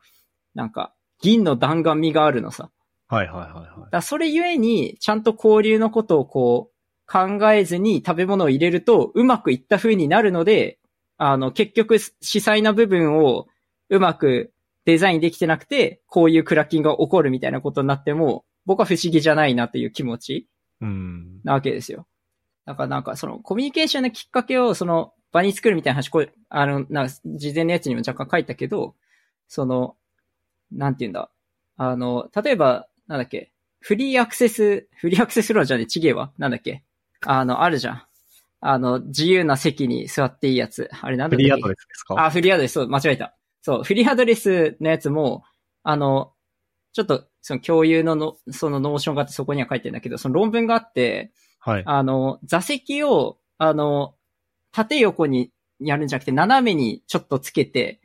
なんか、銀の弾丸味があるのさ。はいはいはいはいだそれゆえに、ちゃんと交流のことをこう、考えずに食べ物を入れると、うまくいった風になるので、あの、結局、視細な部分をうまくデザインできてなくて、こういうクラッキングが起こるみたいなことになっても、僕は不思議じゃないなという気持ちうん。なわけですよ。だからなんかそのコミュニケーションのきっかけをその場に作るみたいな話、これ、あの、な事前のやつにも若干書いたけど、その、なんて言うんだ？あの、例えば、なんだっけ、フリーアクセス、フリーアクセスローじゃねえ、ちげえわ。なんだっけ？あの、あるじゃん。あの、自由な席に座っていいやつ。あれなんだっけ？フリーアドレスですか？あ、フリーアドレス、そう、間違えた。そう、フリーアドレスのやつも、あの、ちょっと、その共有のの、その Notion があってそこには書いてるんだけど、その論文があって、はい。あの、座席を、あの、縦横にやるんじゃなくて、斜めにちょっとつけて、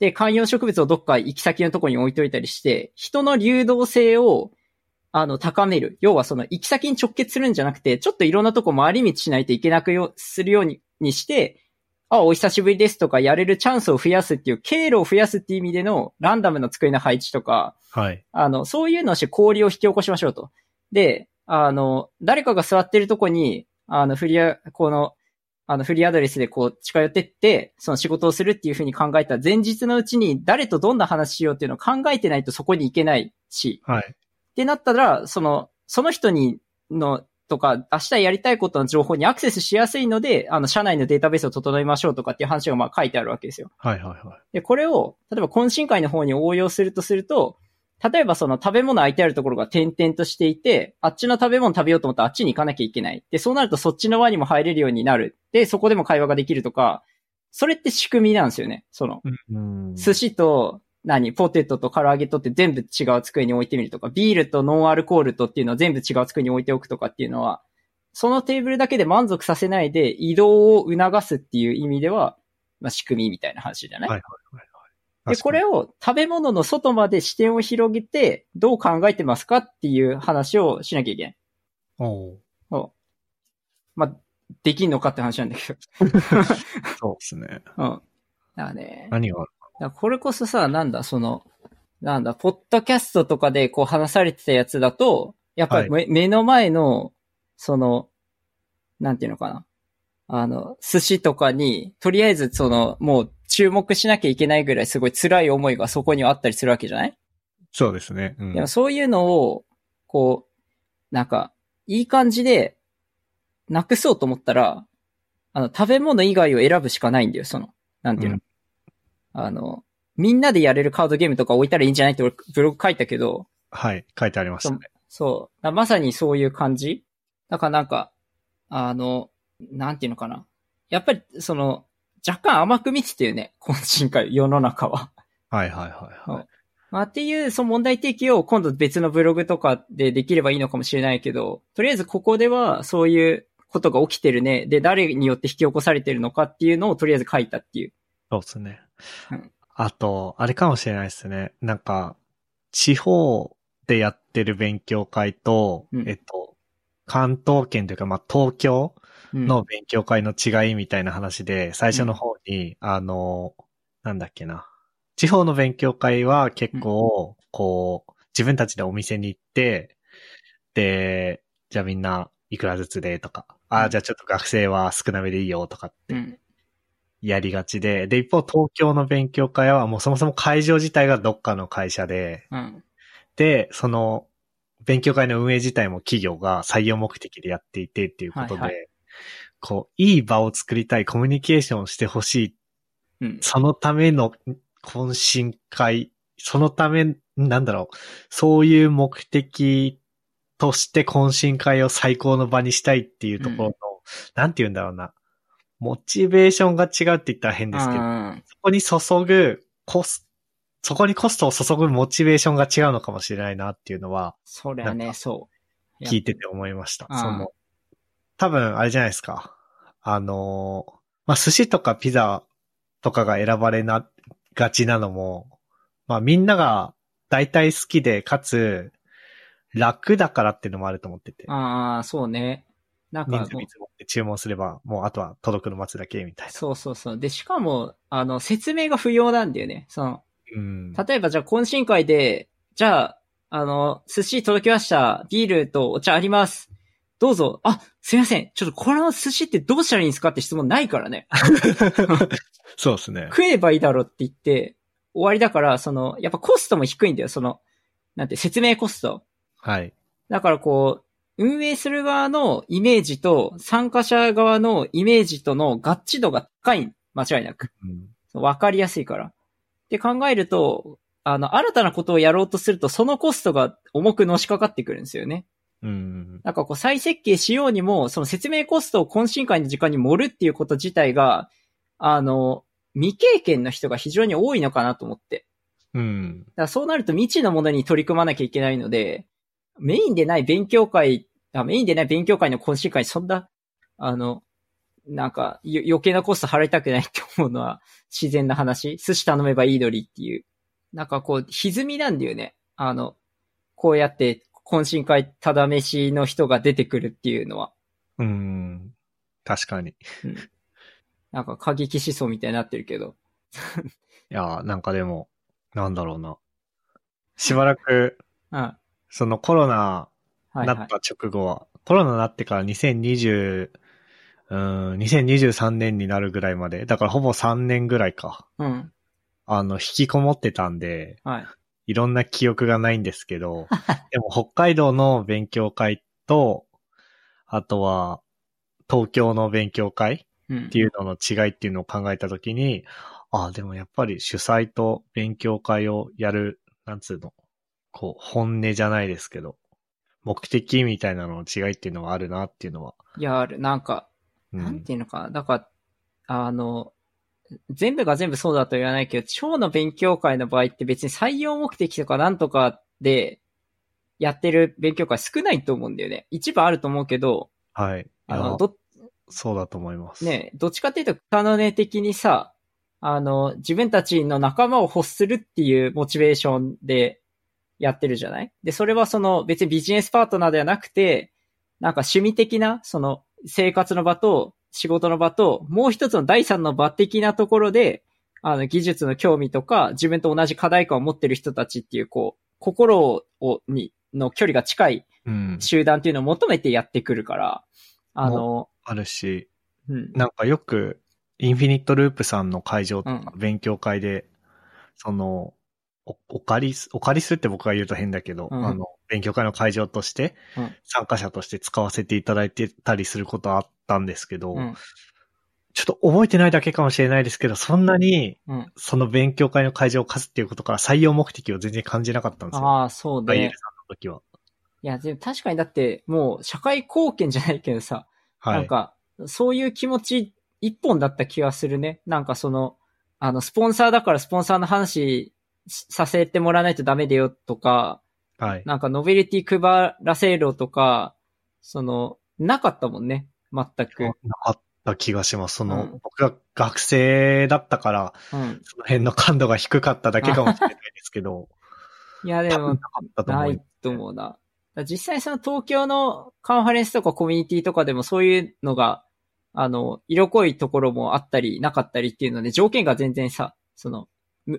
で、観葉植物をどっか行き先のところに置いといたりして、人の流動性を、あの、高める。要はその行き先に直結するんじゃなくて、ちょっといろんなとこ回り道しないといけなくよ、するようににして、あ、お久しぶりですとかやれるチャンスを増やすっていう、経路を増やすっていう意味でのランダムな机の配置とか、はい。あの、そういうのをして氷を引き起こしましょうと。で、あの、誰かが座ってるとこに、あの、フリア、この、あの、フリーアドレスでこう近寄ってって、その仕事をするっていうふうに考えたら、前日のうちに誰とどんな話しようっていうのを考えてないとそこに行けないし、はい。ってなったら、その、その人に、の、とか、明日やりたいことの情報にアクセスしやすいので、あの、社内のデータベースを整えましょうとかっていう話がまあ書いてあるわけですよ。はいはいはい。で、これを、例えば懇親会の方に応用するとすると、例えばその食べ物空いてあるところが点々としていて、あっちの食べ物食べようと思ったらあっちに行かなきゃいけない。で、そうなるとそっちの輪にも入れるようになる。で、そこでも会話ができるとか、それって仕組みなんですよね。その、うん。寿司と、何、ポテトと唐揚げとって全部違う机に置いてみるとか、ビールとノンアルコールとっていうのは全部違う机に置いておくとかっていうのは、そのテーブルだけで満足させないで移動を促すっていう意味では、まあ仕組みみたいな話じゃない、はいはいはいで、これを食べ物の外まで視点を広げて、どう考えてますかっていう話をしなきゃいけない。おうそうまあ、できんのかって話なんだけど。そうですね。うん。だね。何がある？これこそさ、なんだ、その、なんだ、ポッドキャストとかでこう話されてたやつだと、やっぱり目,、目の前の、その、なんていうのかな。あの、寿司とかに、とりあえずその、もう注目しなきゃいけないぐらいすごい辛い思いがそこにはあったりするわけじゃない？そうですね。うんでもそういうのを、こう、なんか、いい感じで、なくそうと思ったら、あの、食べ物以外を選ぶしかないんだよ、その、なんていうの？うんあの、みんなでやれるカードゲームとか置いたらいいんじゃない？って俺ブログ書いたけど、はい。書いてありましたね。そう。だまさにそういう感じだからなんか、あの、なんていうのかな。やっぱり、その、若干甘く見ててよね、懇親会、世の中は。はいはいはいはい。まあ、っていう、その問題提起を今度別のブログとかでできればいいのかもしれないけど、とりあえずここではそういうことが起きてるね。で、誰によって引き起こされてるのかっていうのをとりあえず書いたっていう。そうですねうん。あと、あれかもしれないですね。なんか、地方でやってる勉強会と、うん。えっと、関東圏というか、まあ、東京うん、の勉強会の違いみたいな話で、最初の方に、あの、なんだっけな。地方の勉強会は結構、こう、自分たちでお店に行って、で、じゃあみんないくらずつでとか、ああ、うん。じゃあちょっと学生は少なめでいいよとかってうん。やりがちで、で、一方東京の勉強会はもうそもそも会場自体がどっかの会社で、うん。で、その、勉強会の運営自体も企業が採用目的でやっていてっていうことで、はいはこう、いい場を作りたい、コミュニケーションをしてほしい、うん。そのための懇親会、そのため、なんだろう、そういう目的として懇親会を最高の場にしたいっていうところの、なんて言うんだろうな、モチベーションが違うって言ったら変ですけど、うんそこに注ぐコス、そこにコストを注ぐモチベーションが違うのかもしれないなっていうのはそりゃね、そう。聞いてて思いました。うんその、多分あれじゃないですか。あのー、まあ、寿司とかピザとかが選ばれながちなのも、まあ、みんなが大体好きで、かつ、楽だからっていうのもあると思ってて。ああ、そうね。なんか注文すれば、もうあとは届くの待つだけみたいな。そうそうそう。で、しかも、あの、説明が不要なんだよね。その、うん。例えばじゃあ懇親会で、じゃあ、あの、寿司届きました。ビールとお茶あります。どうぞ。あ、すいません。ちょっとこの寿司ってどうしたらいいんですかって質問ないからね。そうですね。食えばいいだろって言って、終わりだから、その、やっぱコストも低いんだよ。その、なんて、説明コスト。はい。だからこう、運営する側のイメージと参加者側のイメージとの合致度が高い。間違いなく。うん。わかりやすいから。って考えると、あの、新たなことをやろうとすると、そのコストが重くのしかかってくるんですよね。うん。なんかこう、再設計しようにも、その説明コストを懇親会の時間に盛るっていうこと自体が、あの、未経験の人が非常に多いのかなと思って。うん。だからそうなると未知のものに取り組まなきゃいけないので、メインでない勉強会、あメインでない勉強会の懇親会にそんな、あの、なんか、よ余計なコスト払いたくないって思うのは自然な話。寿司頼めばいいのにっていう。なんかこう、歪みなんだよね。あの、こうやって懇親会ただ飯の人が出てくるっていうのは。うん。確かに。いなんか過激思想みたいになってるけど。や、なんかでも、なんだろうな。しばらく、うん。はそのコロナいは。ないった直後は、コロナになってから2020、うん、2023年になるぐらいまで、だからほぼ3年ぐらいか。うん。あの、引きこもってたんで、はい。いろんな記憶がないんですけど、でも北海道の勉強会と、あとは、東京の勉強会うんっていうのの違いっていうのを考えたときに、ああ、でもやっぱり主催と勉強会をやる、なんつうの、こう、本音じゃないですけど、目的みたいなのの違いっていうのはあるなっていうのは。いや、ある。なんか、うなんていうのかな。だから、あの、全部が全部そうだと言わないけど、超の勉強会の場合って別に採用目的とかなんとかでやってる勉強会少ないと思うんだよね。一部あると思うけど、はい。あの、ど、そうだと思います。ね、どっちかっていうと、カノネ的にさ、あの、自分たちの仲間を欲するっていうモチベーションでやってるじゃない？で、それはその別にビジネスパートナーではなくて、なんか趣味的な、その生活の場と仕事の場と、もう一つの第三の場的なところで、あの、技術の興味とか、自分と同じ課題感を持ってる人たちっていう、こう、心を、に、の距離が近いうん。集団っていうのを求めてやってくるから、あの、あるし、うん。なんかよく、インフィニットループさんの会場とかう勉強会で、その、お、お借りす、お借りするって僕が言うと変だけど、うんあの、勉強会の会場としてうん、参加者として使わせていただいてたりすることあったんですけど、うん。ちょっと覚えてないだけかもしれないですけど、そんなに、うん。その勉強会の会場を貸すっていうことから採用目的を全然感じなかったんですよ。ああ、そうねダイエル。さんの時は。いや、でも確かにだって、もう社会貢献じゃないけどさ、はい。なんか、そういう気持ち一本だった気がするね。なんかその、あの、スポンサーだからスポンサーの話しさせてもらわないとダメだよとか、はい。なんかノベルティ配らせろとか、その、なかったもんね。全く。なかった気がします。その、うん僕が学生だったから、うん。その辺の感度が低かっただけかもしれないですけど、いや、でもな、ないいと思うな。実際その東京のカンファレンスとかコミュニティとかでもそういうのが、あの、色濃いところもあったりなかったりっていうので、条件が全然さ、その、む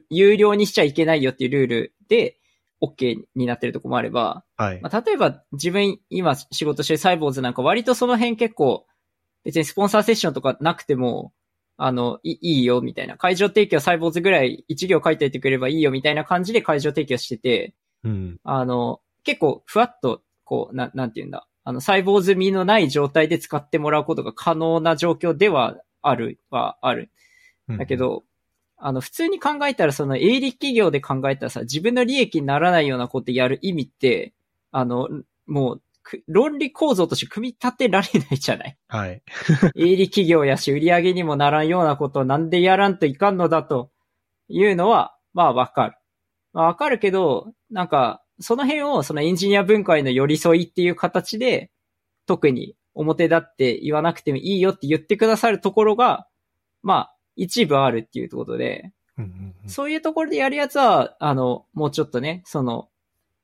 有料にしちゃいけないよっていうルールで、OK になってるとこもあれば、はい。まあ、例えば自分今仕事してるサイボーズなんか割とその辺結構、別にスポンサーセッションとかなくても、あの、いいいよみたいな。会場提供サイボーズぐらい一行書いておいてくれればいいよみたいな感じで会場提供してて、うん。あの、結構ふわっと、こう、な、なんて言うんだ。あの、細胞済みのない状態で使ってもらうことが可能な状況ではある、はある。うんだけ、ど、あの、普通に考えたら、その営利企業で考えたらさ、自分の利益にならないようなことやる意味って、あの、もう、く論理構造として組み立てられないじゃない？はい。営利企業やし、売り上げにもならんようなことをなんでやらんといかんのだというのは、まあわかる。まあわかるけど、なんか、その辺をそのエンジニア文化への寄り添いっていう形で、特に表立って言わなくてもいいよって言ってくださるところが、まあ、一部あるっていうことで、うんうんうん。そういうところでやるやつは、あの、もうちょっとね、その、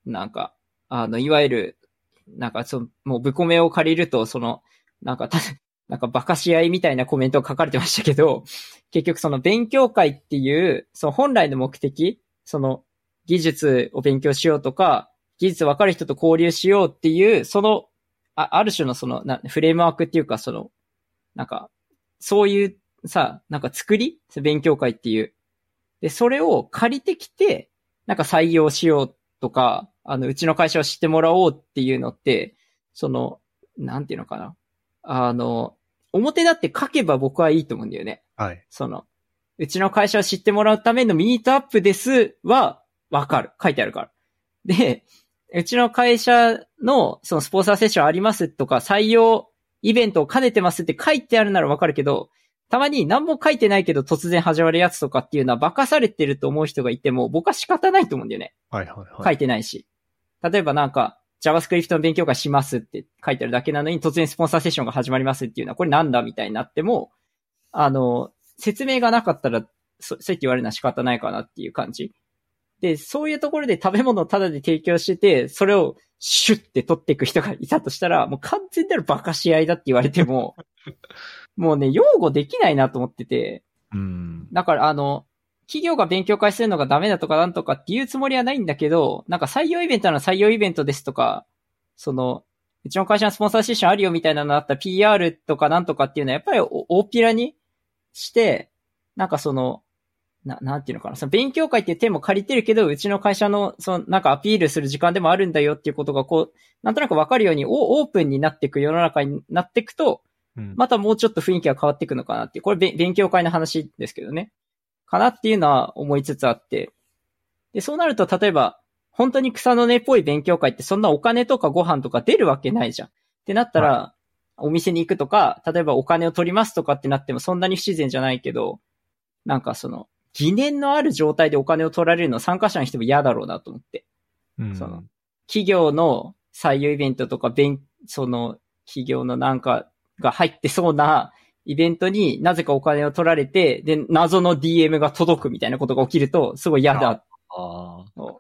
なんか、あの、いわゆる、なんか、その、もう、ブコメを借りると、その、なんか、た、なんか、バカし合いみたいなコメントを書かれてましたけど、結局その勉強会っていう、その本来の目的、その、技術を勉強しようとか、技術わかる人と交流しようっていう、その、あある種のその、なフレームワークっていうか、その、なんか、そういうさ、なんか作り？勉強会っていう。で、それを借りてきて、なんか採用しようとか、あの、うちの会社を知ってもらおうっていうのって、その、なんていうのかな。あの、表だって書けば僕はいいと思うんだよね。はい。その、うちの会社を知ってもらうためのミートアップですは、わかる。書いてあるから。で、うちの会社の、そのスポンサーセッションありますとか、採用イベントを兼ねてますって書いてあるならわかるけど、たまに何も書いてないけど突然始まるやつとかっていうのは化かされてると思う人がいても、僕は仕方ないと思うんだよね。はいはいはい。書いてないし。例えばなんか、JavaScript の勉強会しますって書いてあるだけなのに、突然スポンサーセッションが始まりますっていうのは、これなんだみたいになっても、あの、説明がなかったら、そ、そうやって言われるのは仕方ないかなっていう感じ。で、そういうところで食べ物をタダで提供してて、それをシュッて取っていく人がいたとしたら、もう完全なるバカし合いだって言われても、もうね、擁護できないなと思ってて、うん。だからあの、企業が勉強会するのがダメだとかなんとかっていうつもりはないんだけど、なんか採用イベントなら採用イベントですとか、その、うちの会社のスポンサーセッションあるよみたいなのあったら PR とかなんとかっていうのはやっぱりお大っぴらにして、なんかその、な、なんていうのかな。その勉強会っていう手も借りてるけど、うちの会社の、その、なんかアピールする時間でもあるんだよっていうことが、こう、なんとなくわかるように、オオープンになっていく世の中になっていくと、うん。またもうちょっと雰囲気が変わっていくのかなっていう。これべ勉強会の話ですけどね。かなっていうのは思いつつあって。で、そうなると、例えば、本当に草の根っぽい勉強会ってそんなお金とかご飯とか出るわけないじゃん。ってなったら、お店に行くとか、例えばお金を取りますとかってなってもそんなに不自然じゃないけど、なんかその、疑念のある状態でお金を取られるの参加者の人も嫌だろうなと思って。うんその企業の採用イベントとか、勉、その、企業のなんかが入ってそうなイベントになぜかお金を取られて、で、謎の DM が届くみたいなことが起きると、すごい嫌だ。ああ。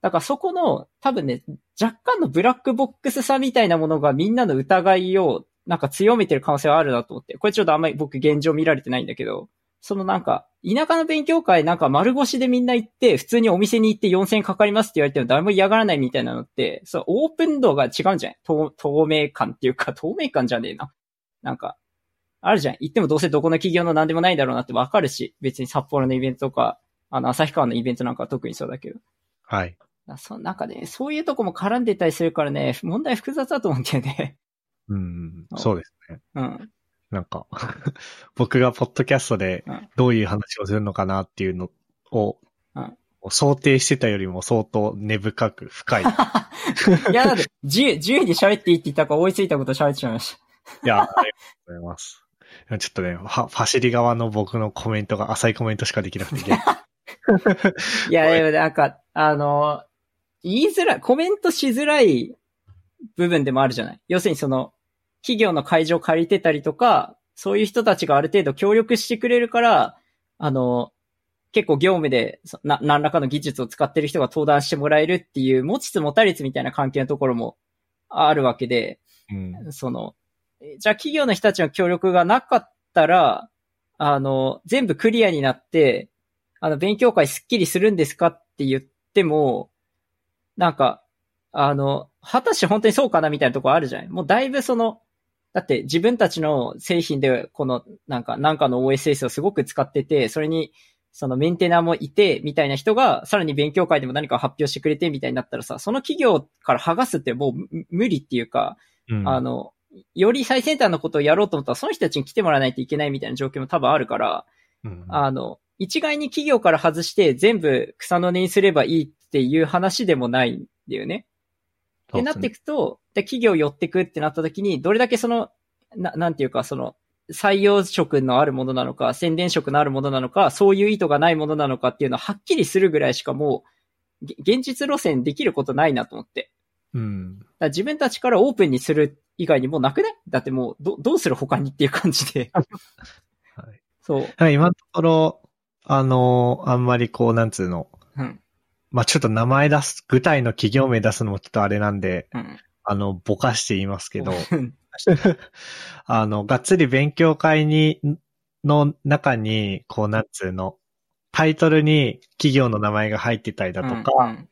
だからそこの、多分ね、若干のブラックボックスさみたいなものがみんなの疑いをなんか強めてる可能性はあるなと思って。これちょっとあんまり僕現状見られてないんだけど、そのなんか、田舎の勉強会なんか丸腰でみんな行って、普通にお店に行って4000円かかりますって言われても誰も嫌がらないみたいなのって、そう、オープン度が違うんじゃない？透透明感っていうか、透明感じゃねえな。なんか、あるじゃん。行ってもどうせどこの企業の何でもないだろうなってわかるし、別に札幌のイベントとか、あの、旭川のイベントなんかは特にそうだけど。はい。なそなんかね、そういうとこも絡んでたりするからね、問題複雑だと思うんだよね。うん。あそうですね。うん。なんか、僕がポッドキャストでうんどういう話をするのかなっていうのを、うん想定してたよりも相当根深く深い。い いや、だって、自由、自由に喋っていいって言ったから追いついたこと喋ってしまいましや、ありがとうございます。ちょっとね、ファファシリ側の僕のコメントが浅いコメントしかできなくて いや、でもなんか、あの、言いづらい、コメントしづらい部分でもあるじゃない？要するにその、企業の会場借りてたりとか、そういう人たちがある程度協力してくれるから、あの、結構業務でそな何らかの技術を使ってる人が登壇してもらえるっていう持ちつ持たれつみたいな関係のところもあるわけで、うん。その、えじゃあ企業の人たちの協力がなかったら、あの、全部クリアになって、あの、勉強会スッキリするんですかって言っても、なんか、あの、果たして本当にそうかなみたいなところあるじゃない？もうだいぶその、だって自分たちの製品で、この、なんか、なんかの OSS をすごく使ってて、それに、そのメンテナーもいて、みたいな人が、さらに勉強会でも何か発表してくれて、みたいになったらさ、その企業から剥がすってもうむ無理っていうか、うん。あの、より最先端のことをやろうと思ったら、その人たちに来てもらわないといけないみたいな状況も多分あるから、うんあの、一概に企業から外して全部草の根にすればいいっていう話でもないんだよね。ってなっていくと、で、企業寄ってくってなった時に、どれだけその、な、なんていうか、その、採用職のあるものなのか、宣伝職のあるものなのか、そういう意図がないものなのかっていうのははっきりするぐらいしかもう、げ現実路線できることないなと思って。うん。だ自分たちからオープンにする以外にもうなくね？だってもう、ど、どうする他にっていう感じで。はいそう。はい今のところ、あの、あんまりこう、なんつうの、うん。まあちょっと名前出す、具体の企業名出すのもちょっとあれなんで、うん。あの、ぼかして言いますけど、あの、がっつり勉強会に、の中に、こう、なんつうの、タイトルに企業の名前が入ってたりだとか、うん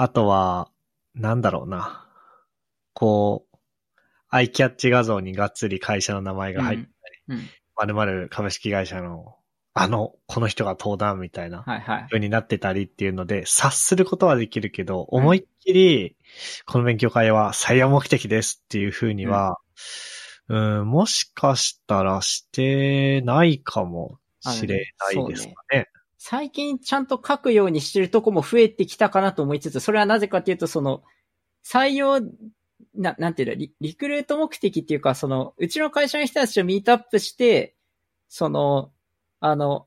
あとは、なんだろうな。こう、アイキャッチ画像にがっつり会社の名前が入って、うん。〇〇株式会社の、あの、この人が登壇みたいなはいはい。風になってたりっていうので、察することはできるけど、思いっきり、この勉強会は採用目的ですっていう風には、うん、もしかしたらしてないかもしれないですかね。最近ちゃんと書くようにしてるとこも増えてきたかなと思いつつ、それはなぜかっていうと、その、採用、な、なんていうのリ、リクルート目的っていうか、その、うちの会社の人たちとミートアップして、その、あの、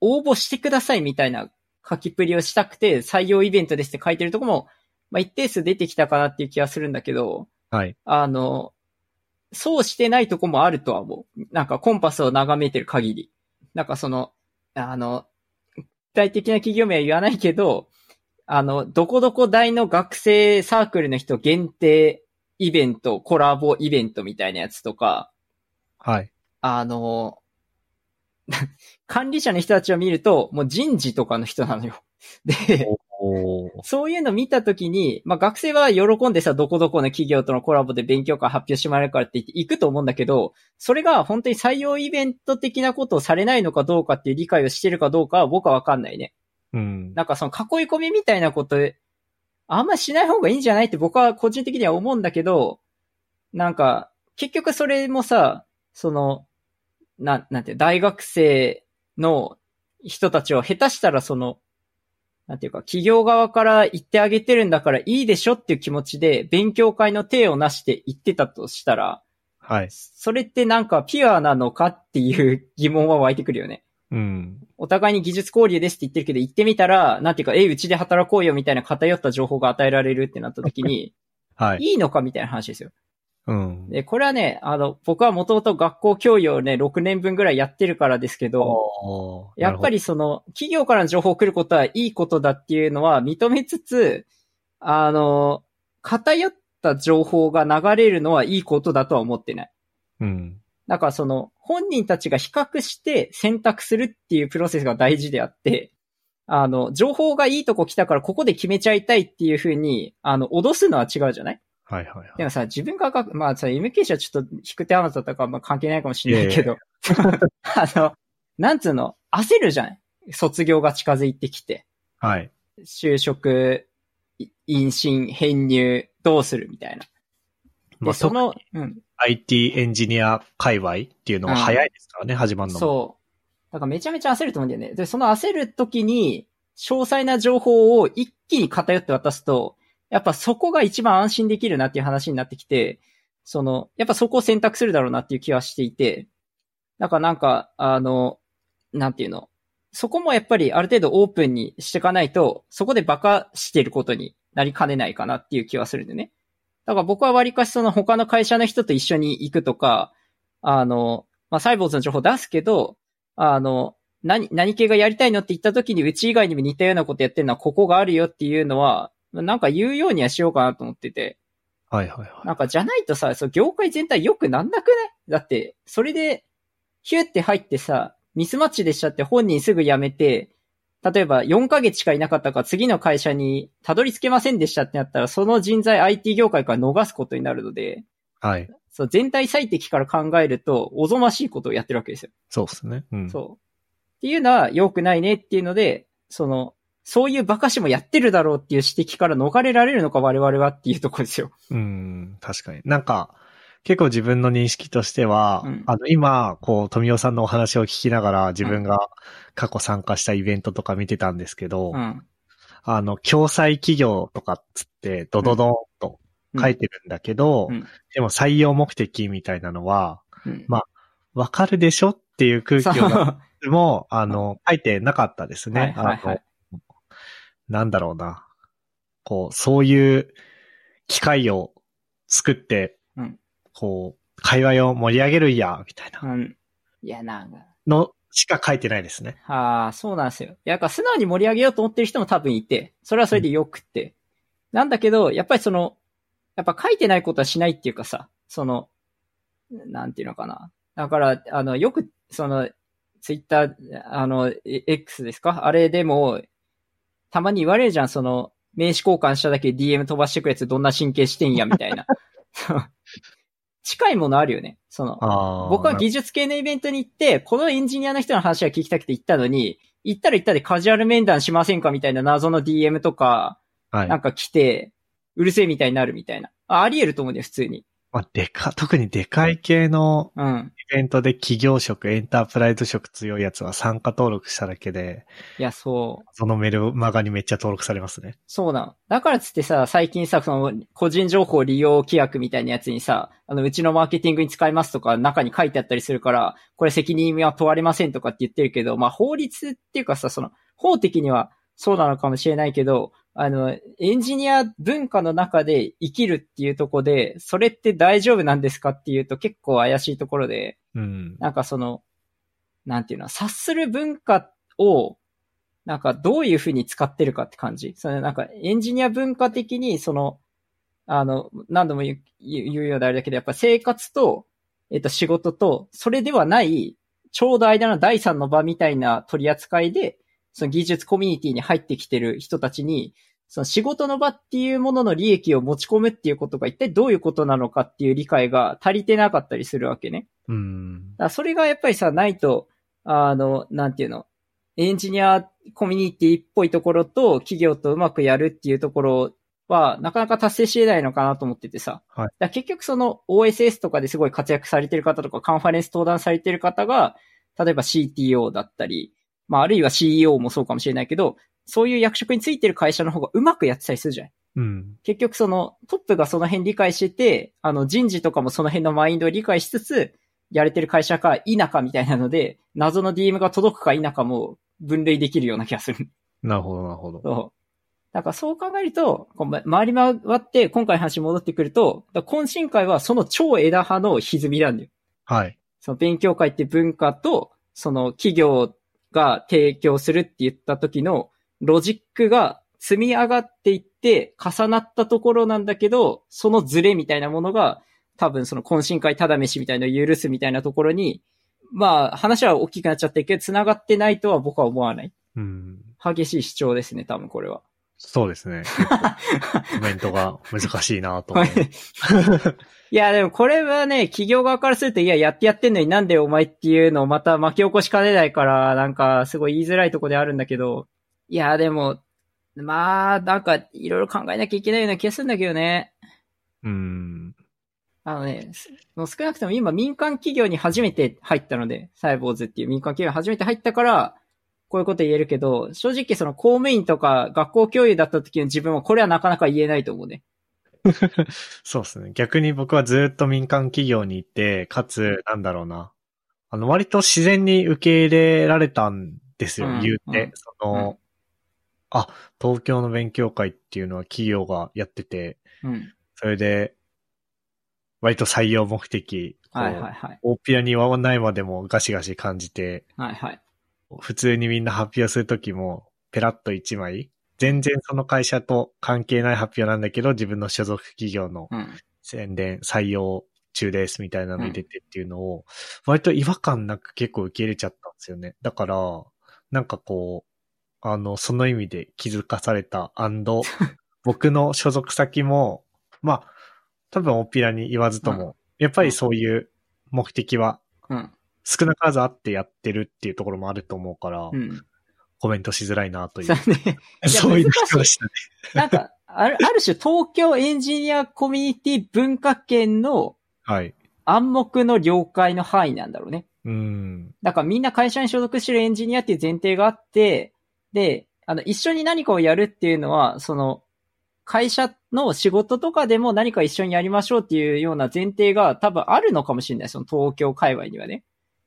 応募してくださいみたいな書きっぷりをしたくて、採用イベントですって書いてるとこも、まあ、一定数出てきたかなっていう気がするんだけど、はい。あの、そうしてないとこもあるとは思う。なんかコンパスを眺めてる限り。なんかその、あの、具体的な企業名は言わないけど、あの、どこどこ大の学生サークルの人限定イベント、コラボイベントみたいなやつとか、はい。あの、管理者の人たちを見ると、もう人事とかの人なのよ。で、そういうの見たときに、まあ学生は喜んでさ、どこどこの企業とのコラボで勉強会発表してもらえるからって言って行くと思うんだけど、それが本当に採用イベント的なことをされないのかどうかっていう理解をしてるかどうかは僕はわかんないね。うん。なんかその囲い込みみたいなこと、あんましない方がいいんじゃないって僕は個人的には思うんだけど、なんか、結局それもさ、その、な、なんて大学生の人たちを下手したらその、なんていうか、企業側から言ってあげてるんだからいいでしょっていう気持ちで勉強会の手をなして言ってたとしたら、はい。それってなんかピュアなのかっていう疑問は湧いてくるよね。うん。お互いに技術交流ですって言ってるけど、行ってみたら、なんていうか、え、うちで働こうよみたいな偏った情報が与えられるってなった時に、はい。いいのかみたいな話ですよ。うん。で、これはね、あの、僕はもともと学校教養をね、6年分ぐらいやってるからですけど、やっぱ、りその、企業からの情報を来ることはいいことだっていうのは認めつつ、あの、偏った情報が流れるのはいいことだとは思ってない。うん。だからその、本人たちが比較して選択するっていうプロセスが大事であって、あの、情報がいいとこ来たからここで決めちゃいたいっていうふうに、あの、脅すのは違うじゃない？はいはいはい。でもさ、自分がまあさ、MK 社はちょっと引く手あまたとか、まあ関係ないかもしれないけど、あの、なんつうの、焦るじゃない卒業が近づいてきて、はい。就職、い妊娠、編入、どうするみたいな。で、まあ、そのうん。IT エンジニア界隈っていうのは早いですからね、始まるのも。そう。だからめちゃめちゃ焦ると思うんだよね。で、その焦る時に、詳細な情報を一気に偏って渡すと、やっぱそこが一番安心できるなっていう話になってきて、その、やっぱそこを選択するだろうなっていう気はしていて、だからなんか、あの、なんていうの、そこもやっぱりある程度オープンにしていかないと、そこでバカしてることになりかねないかなっていう気はするんでね。だから僕は割かしその他の会社の人と一緒に行くとか、あの、まあ、サイボーズの情報出すけど、あの、何、何系がやりたいのって言った時にうち以外にも似たようなことやってるのはここがあるよっていうのは、なんか言うようにはしようかなと思ってて。はいはいはい。なんかじゃないとさ、そう業界全体良くなんなくない？だって、それで、ヒューって入ってさ、ミスマッチでしちゃって本人すぐ辞めて、例えば4ヶ月しかいなかったから次の会社にたどり着けませんでしたってなったら、その人材 IT 業界から逃すことになるので、はい。そう全体最適から考えると、おぞましいことをやってるわけですよ。そうですね。うん。そう。っていうのは良くないねっていうので、その、そういう馬鹿しもやってるだろうっていう指摘から逃れられるのか我々はっていうところですよ。うん、確かに。なんか、結構自分の認識としては、うん。あの、今、こう、富尾さんのお話を聞きながら自分が過去参加したイベントとか見てたんですけど、うん。あの、共済企業とかっつって、ドドドンと書いてるんだけど、うん。でも採用目的みたいなのは、うん。まわかるでしょっていう空気をも、あの、書いてなかったですね。はいはいはい。あの、なんだろうな。こう、そういう機会を作って、うんこう、会話を盛り上げるんや、みたいなうん。いや、なんか、のしか書いてないですね。ああ、そうなんですよ。いや、なんか素直に盛り上げようと思ってる人も多分いて、それはそれでよくって。なんだけど、やっぱりその、やっぱ書いてないことはしないっていうかさ、その、なんていうのかな。だから、あの、よく、その、ツイッター、あの、え X ですか？あれでも、たまに言われるじゃん、その、名刺交換しただけで DM 飛ばしてくるやつどんな神経してんや、みたいな。近いものあるよね。その。僕は技術系のイベントに行って、このエンジニアの人の話が聞きたくて行ったのに、行ったら行ったでカジュアル面談しませんかみたいな謎の DM とか、はい。なんか来て、うるせえみたいになるみたいな。ああり得ると思うんだよ、普通に。まあ、でか、特にでかい系のうん。イベントで企業職、エンタープライズ職強いやつは参加登録しただけで、いや、そう。そのメルマガにめっちゃ登録されますね。そうなの。だからっつってさ、最近さ、その、個人情報利用規約みたいなやつにさ、あの、うちのマーケティングに使いますとか、中に書いてあったりするから、これ責任は問われませんとかって言ってるけど、まあ、法律っていうかさ、その、法的にはそうなのかもしれないけど、あの、エンジニア文化の中で生きるっていうところで、それって大丈夫なんですかっていうと結構怪しいところで、うん。なんかその、なんていうの、察する文化を、なんかどういうふうに使ってるかって感じ。そのなんかエンジニア文化的に、その、あの、何度も言う言うようであれだけど、やっぱ生活と、えっと仕事と、それではない、ちょうど間の第三の場みたいな取り扱いで、その技術コミュニティに入ってきてる人たちに、その仕事の場っていうものの利益を持ち込むっていうことが一体どういうことなのかっていう理解が足りてなかったりするわけね。うん。それがやっぱりさ、ないと、あの、なんていうの、エンジニアコミュニティっぽいところと企業とうまくやるっていうところは、なかなか達成し得ないのかなと思っててさ。はいだ結局その OSS とかですごい活躍されてる方とか、カンファレンス登壇されてる方が、例えば CTO だったり、まああるいは CEO もそうかもしれないけど、そういう役職についてる会社の方がうまくやってたりするじゃん。うん。結局そのトップがその辺理解してて、あの人事とかもその辺のマインドを理解しつつ、やれてる会社か否かみたいなので、謎の DM が届くか否かも分類できるような気がする。なるほど、なるほど。そう。だからそう考えると、こうま回り回って今回の話に戻ってくると、懇親会はその超枝葉の歪みなんだよ。はい。その勉強会って文化と、その企業が提供するって言った時のロジックが積み上がっていって重なったところなんだけど、そのズレみたいなものが多分その懇親会ただ飯みたいなのを許すみたいなところに、まあ話は大きくなっちゃってるけど、繋がってないとは僕は思わない。うん。激しい主張ですね、多分これは。そうですね。コメントが難しいなと思う。いや、でもこれはね、企業側からすると、いや、やってやってんのになんでお前っていうのをまた巻き起こしかねないから、なんか、すごい言いづらいとこであるんだけど、いや、でも、まあ、なんか、いろいろ考えなきゃいけないような気がするんだけどね。うん。あのね、すもう少なくとも今民間企業に初めて入ったので、サイボーズっていう民間企業に初めて入ったから、こういうこと言えるけど、正直その公務員とか学校教諭だった時の自分はこれはなかなか言えないと思うね。そうですね。逆に僕はずっと民間企業にいて、かつ、なんだろうな。あの、割と自然に受け入れられたんですよ、うん言うて。うんその、うんあ、東京の勉強会っていうのは企業がやってて、うん。それで、割と採用目的、はいはいはい。大っぴらに言わないまでもガシガシ感じて、はいはい。普通にみんな発表するときも、ペラッと一枚、全然その会社と関係ない発表なんだけど、自分の所属企業のうん。宣伝、採用中ですみたいなのに出てっていうのを、割と違和感なく結構受け入れちゃったんですよね。だから、なんかこう、あの、その意味で気づかされた 僕の所属先も、まあ、多分大っぴらに言わずとも、やっぱりそういう目的はうん。少なからずあってやってるっていうところもあると思うから、うん。コメントしづらいなといそうう、ね。そういう人でしたね。なんか、ある、ある種東京エンジニアコミュニティ文化圏のはい。暗黙の了解の範囲なんだろうね。うん。だからみんな会社に所属してるエンジニアっていう前提があって、で、あの、一緒に何かをやるっていうのは、その、会社の仕事とかでも何か一緒にやりましょうっていうような前提が多分あるのかもしれない。その東京界隈にはね。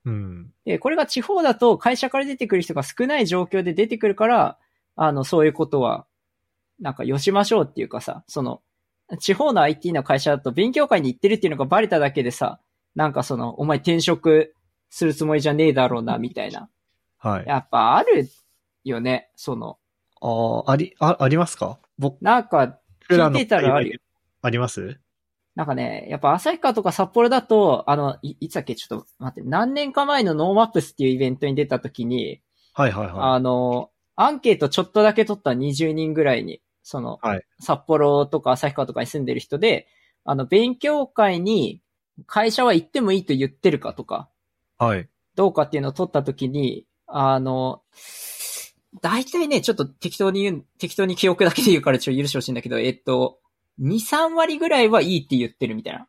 うん。で、これが地方だと会社から出てくる人が少ない状況で出てくるから、あの、そういうことは、なんかよしましょうっていうかさ、その、地方の IT の会社だと勉強会に行ってるっていうのがバレただけでさ、なんかその、お前転職するつもりじゃねえだろうな、みたいな。はい。やっぱあるよね、その。ああ、あり、あ、ありますか？僕なんか、聞いてたらあるよ。あります？なんかね、やっぱ旭川とか札幌だと、あの、いいつだっけ、ちょっと待って、何年か前の NoMaps っていうイベントに出た時に、はいはいはあの、アンケートちょっとだけ取った20人ぐらいに、その、はい札幌とか旭川とかに住んでる人で、あの、勉強会に会社は行ってもいいと言ってるかとか、い。はい。どうかっていうのを取った時に、あの、大体ね、ちょっと適当に言う、適当に記憶だけで言うからちょっと許してほしいんだけど、えっと、2、3割ぐらいはいいって言ってるみたいな。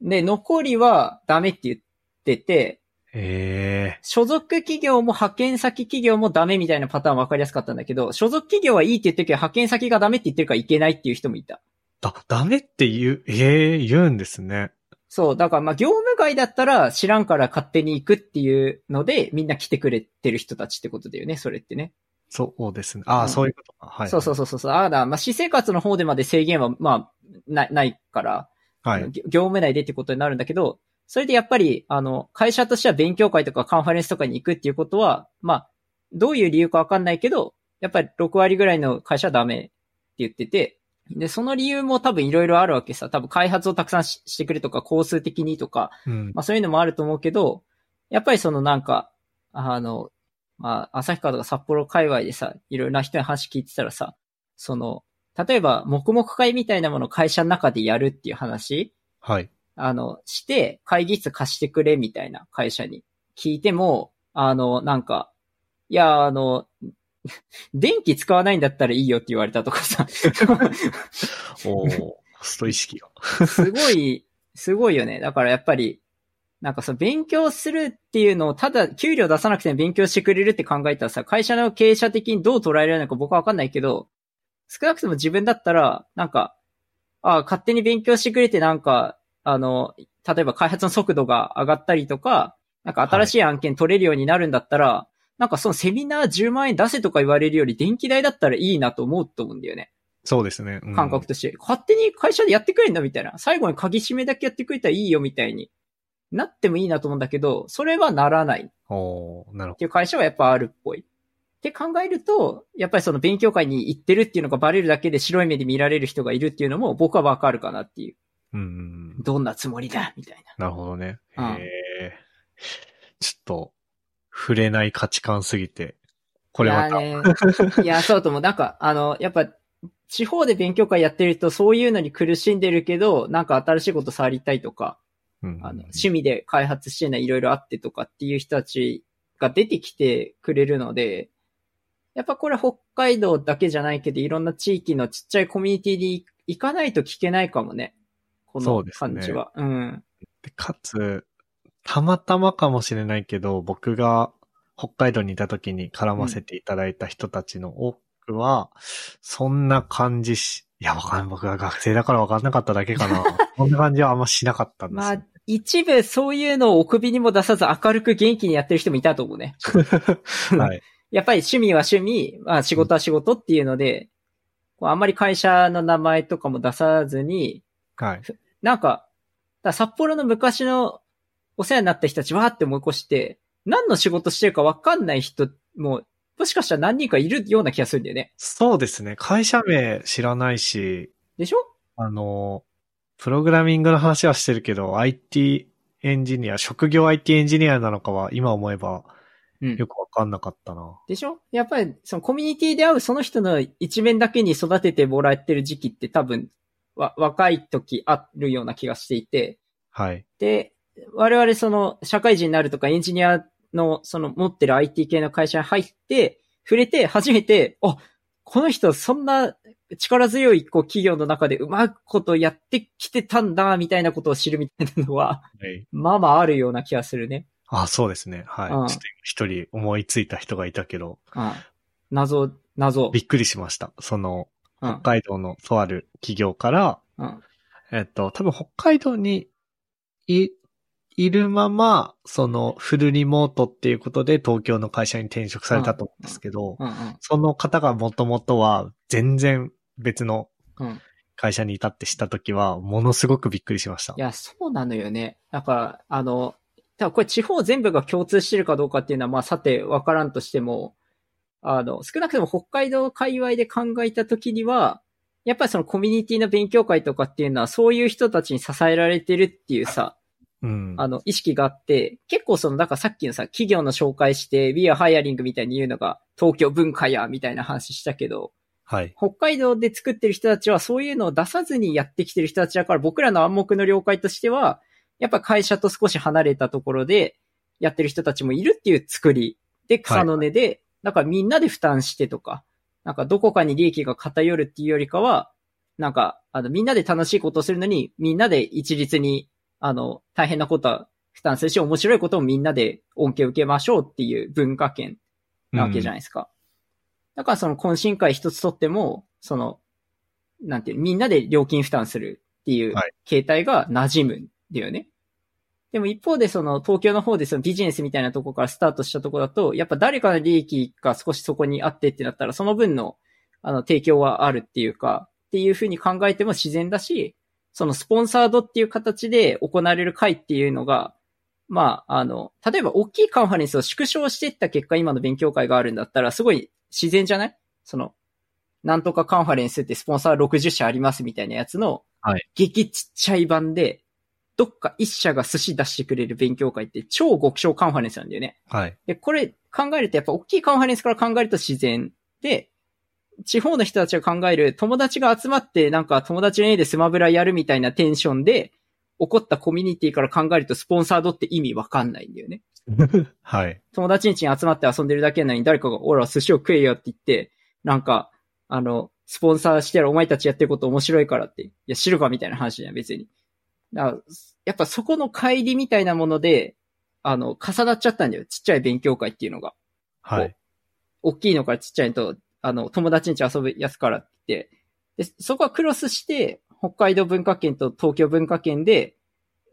で、残りはダメって言ってて、ええ所属企業も派遣先企業もダメみたいなパターン分かりやすかったんだけど、所属企業はいいって言ってるけど、派遣先がダメって言ってるからいけないっていう人もいた。だ、ダメって言う、ええ言うんですね。そう、だからまあ業務外だったら知らんから勝手に行くっていうので、みんな来てくれてる人たちってことだよね、それってね。そうですね。ああ、うんそういうことか。はい。そうそうそうそうそう。ああだ、まあ、私生活の方でまで制限は、まあ、ない、ないから、はい。業業務内でってことになるんだけど、それでやっぱり、あの、会社としては勉強会とかカンファレンスとかに行くっていうことは、まあ、どういう理由かわかんないけど、やっぱり6割ぐらいの会社はダメって言ってて、で、その理由も多分いろいろあるわけさ。多分開発をたくさんししてくれとか、工数的にとか、うん。まあそういうのもあると思うけど、やっぱりそのなんか、あの、まあ、旭川とか札幌界隈でさ、いろいろな人に話聞いてたらさ、その、例えば、黙々会みたいなものを会社の中でやるっていう話、はい。あの、して、会議室貸してくれみたいな会社に聞いても、あの、なんか、いや、あの、電気使わないんだったらいいよって言われたとかさ、おー、コスト意識が。すごい、すごいよね。だからやっぱり、なんかその勉強するっていうのをただ給料出さなくても勉強してくれるって考えたらさ、会社の経営者的にどう捉えられるのか僕はわかんないけど、少なくとも自分だったら、なんか、あ勝手に勉強してくれてなんか、あの、例えば開発の速度が上がったりとか、なんか新しい案件取れるようになるんだったら、なんかそのセミナー10万円出せとか言われるより電気代だったらいいなと思うと思うんだよね。そうですね。うん感覚として。勝手に会社でやってくれんだみたいな。最後に鍵閉めだけやってくれたらいいよみたいになってもいいなと思うんだけど、それはならないっおー、なるほていう会社はやっぱあるっぽい。って考えると、やっぱりその勉強会に行ってるっていうのがバレるだけで白い目で見られる人がいるっていうのも僕はわかるかなっていう。ど。うん。どんなつもりだ？みたいな。なるほどね。うんへえ。ちょっと、触れない価値観すぎて、これまた。いやね。いや、そうとも、なんか、あの、やっぱ、地方で勉強会やってるとそういうのに苦しんでるけど、なんか新しいこと触りたいとか、うんあの、趣味で開発してるのはいろいろあってとかっていう人たちが出てきてくれるので、やっぱこれ北海道だけじゃないけど、いろんな地域のちっちゃいコミュニティに行かないと聞けないかもね。この感じは。うん。でかつ、たまたまかもしれないけど、僕が北海道にいた時に絡ませていただいた人たちの多くは、そんな感じし、いや、わかんない。僕が学生だからわかんなかっただけかな。そんな感じはあんましなかったんですよまあ、一部そういうのをお首にも出さず明るく元気にやってる人もいたと思うね。はい。やっぱり趣味は趣味、まあ仕事は仕事っていうので、こうあんまり会社の名前とかも出さずに、はい。なんか、だから札幌の昔のお世話になった人たちわーって思い越して、何の仕事してるかわかんない人も、もしかしたら何人かいるような気がするんだよね。そうですね。会社名知らないし、でしょ？あの、プログラミングの話はしてるけど、IT エンジニア、職業 IT エンジニアなのかは今思えばうんよ。くわかんなかったな。でしょ？やっぱり、そのコミュニティで会うその人の一面だけに育ててもらってる時期って多分、わ、若い時あるような気がしていて、はい。で、我々その社会人になるとかエンジニアのその持ってる IT 系の会社に入って、触れて初めて、あ、この人そんな力強いこう企業の中でうまくことやってきてたんだ、みたいなことを知るみたいなのは、はい。まあまああるような気がするね。あ、そうですね。はい。うんちょっと一人思いついた人がいたけど、うん。謎、謎。びっくりしました。その、うん北。海道のとある企業から、うん。えっと、多分北海道にい、いるまま、そのフルリモートっていうことで東京の会社に転職されたと思うんですけど、うん。その方がもともとは全然別の。会社にいたって知ったときは、ものすごくびっくりしましたい。や、そうなのよね。だから、あの、だからこれ地方全部が共通してるかどうかっていうのは、まあさてわからんとしても、あの、少なくとも北海道界隈で考えたときには、やっぱりそのコミュニティの勉強会とかっていうのは、そういう人たちに支えられてるっていうさ、うん。あの、意識があって、結構その、だからさっきのさ、企業の紹介して、We are hiring みたいに言うのが、東京文化や、みたいな話したけど、はい。北海道で作ってる人たちはそういうのを出さずにやってきてる人たちだから、僕らの暗黙の了解としては、やっぱ会社と少し離れたところでやってる人たちもいるっていう作りで草の根で、だからみんなで負担してとか、なんかどこかに利益が偏るっていうよりかは、なんか、あの、みんなで楽しいことをするのに、みんなで一律に、あの、大変なことは負担するし、面白いこともみんなで恩恵を受けましょうっていう文化圏なわけじゃないですか。だからその懇親会一つとっても、その、なんていう、みんなで料金負担するっていうはい形態が馴染むんだよね。でも一方でその東京の方でそのビジネスみたいなところからスタートしたところだと、やっぱ誰かの利益が少しそこにあってってなったら、その分のあの提供はあるっていうか、っていうふうに考えても自然だし、そのスポンサードっていう形で行われる会っていうのが、まあ、あの、例えば大きいカンファレンスを縮小していった結果、今の勉強会があるんだったら、すごい自然じゃない？その、なんとかカンファレンスってスポンサー60社ありますみたいなやつの、はい激ちっちゃい版で、どっか一社が寿司出してくれる勉強会って超極小カンファレンスなんだよね。はい。で、これ考えるとやっぱ大きいカンファレンスから考えると自然で、地方の人たちが考える友達が集まってなんか友達の家でスマブラやるみたいなテンションで起こったコミュニティから考えるとスポンサードって意味わかんないんだよね。はい。友達ん家に集まって遊んでるだけなのに誰かが、おら、寿司を食えよって言って、なんか、あの、スポンサーしてやるお前たちやってること面白いからって。いや、知るかみたいな話じゃん、別に。だからやっぱそこの帰りみたいなもので、あの、重なっちゃったんだよ。ちっちゃい勉強会っていうのが。はい。大きいのからちっちゃいのと、あの、友達ん家遊ぶやつからって言って、で、そこはクロスして、北海道文化圏と東京文化圏で、